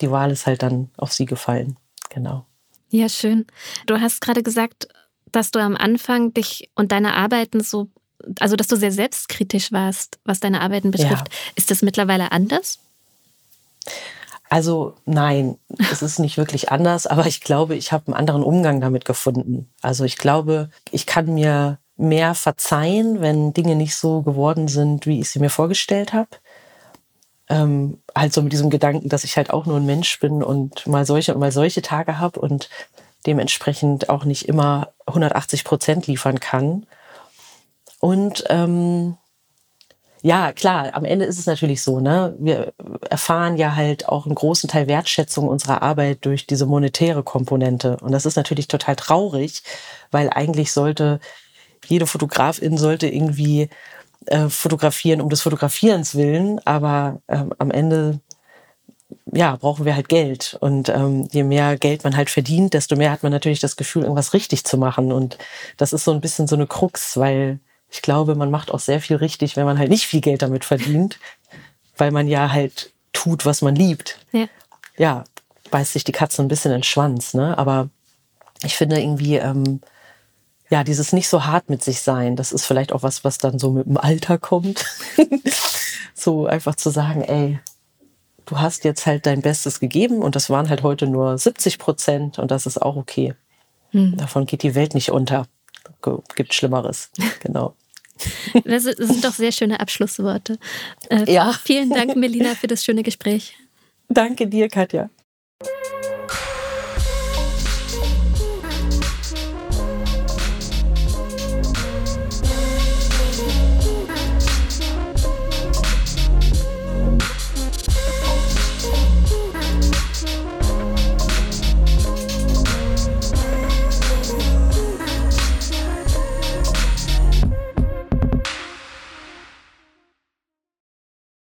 die Wahl ist halt dann auf sie gefallen. Genau. Ja, schön. Du hast gerade gesagt, dass du am Anfang dich und deine Arbeiten so, also dass du sehr selbstkritisch warst, was deine Arbeiten betrifft. Ja. Ist das mittlerweile anders? Also nein, es ist nicht wirklich anders, aber ich glaube, ich habe einen anderen Umgang damit gefunden. Also ich glaube, ich kann mir mehr verzeihen, wenn Dinge nicht so geworden sind, wie ich sie mir vorgestellt habe. Ähm, halt so mit diesem Gedanken, dass ich halt auch nur ein Mensch bin und mal solche und mal solche Tage habe und dementsprechend auch nicht immer 180 Prozent liefern kann. Und ähm, ja, klar, am Ende ist es natürlich so, ne? Wir erfahren ja halt auch einen großen Teil Wertschätzung unserer Arbeit durch diese monetäre Komponente. Und das ist natürlich total traurig, weil eigentlich sollte jede Fotografin sollte irgendwie äh, fotografieren um des Fotografierens willen, aber ähm, am Ende ja, brauchen wir halt Geld. Und ähm, je mehr Geld man halt verdient, desto mehr hat man natürlich das Gefühl, irgendwas richtig zu machen. Und das ist so ein bisschen so eine Krux, weil ich glaube, man macht auch sehr viel richtig, wenn man halt nicht viel Geld damit verdient, weil man ja halt tut, was man liebt. Ja, ja beißt sich die Katze ein bisschen in den Schwanz, ne? Aber ich finde irgendwie, ähm, ja, dieses nicht so hart mit sich sein, das ist vielleicht auch was, was dann so mit dem Alter kommt. so einfach zu sagen, ey, du hast jetzt halt dein Bestes gegeben und das waren halt heute nur 70 Prozent und das ist auch okay. Hm. Davon geht die Welt nicht unter. Gibt Schlimmeres. Genau. Das sind doch sehr schöne Abschlussworte. Äh, ja. Vielen Dank, Melina, für das schöne Gespräch. Danke dir, Katja.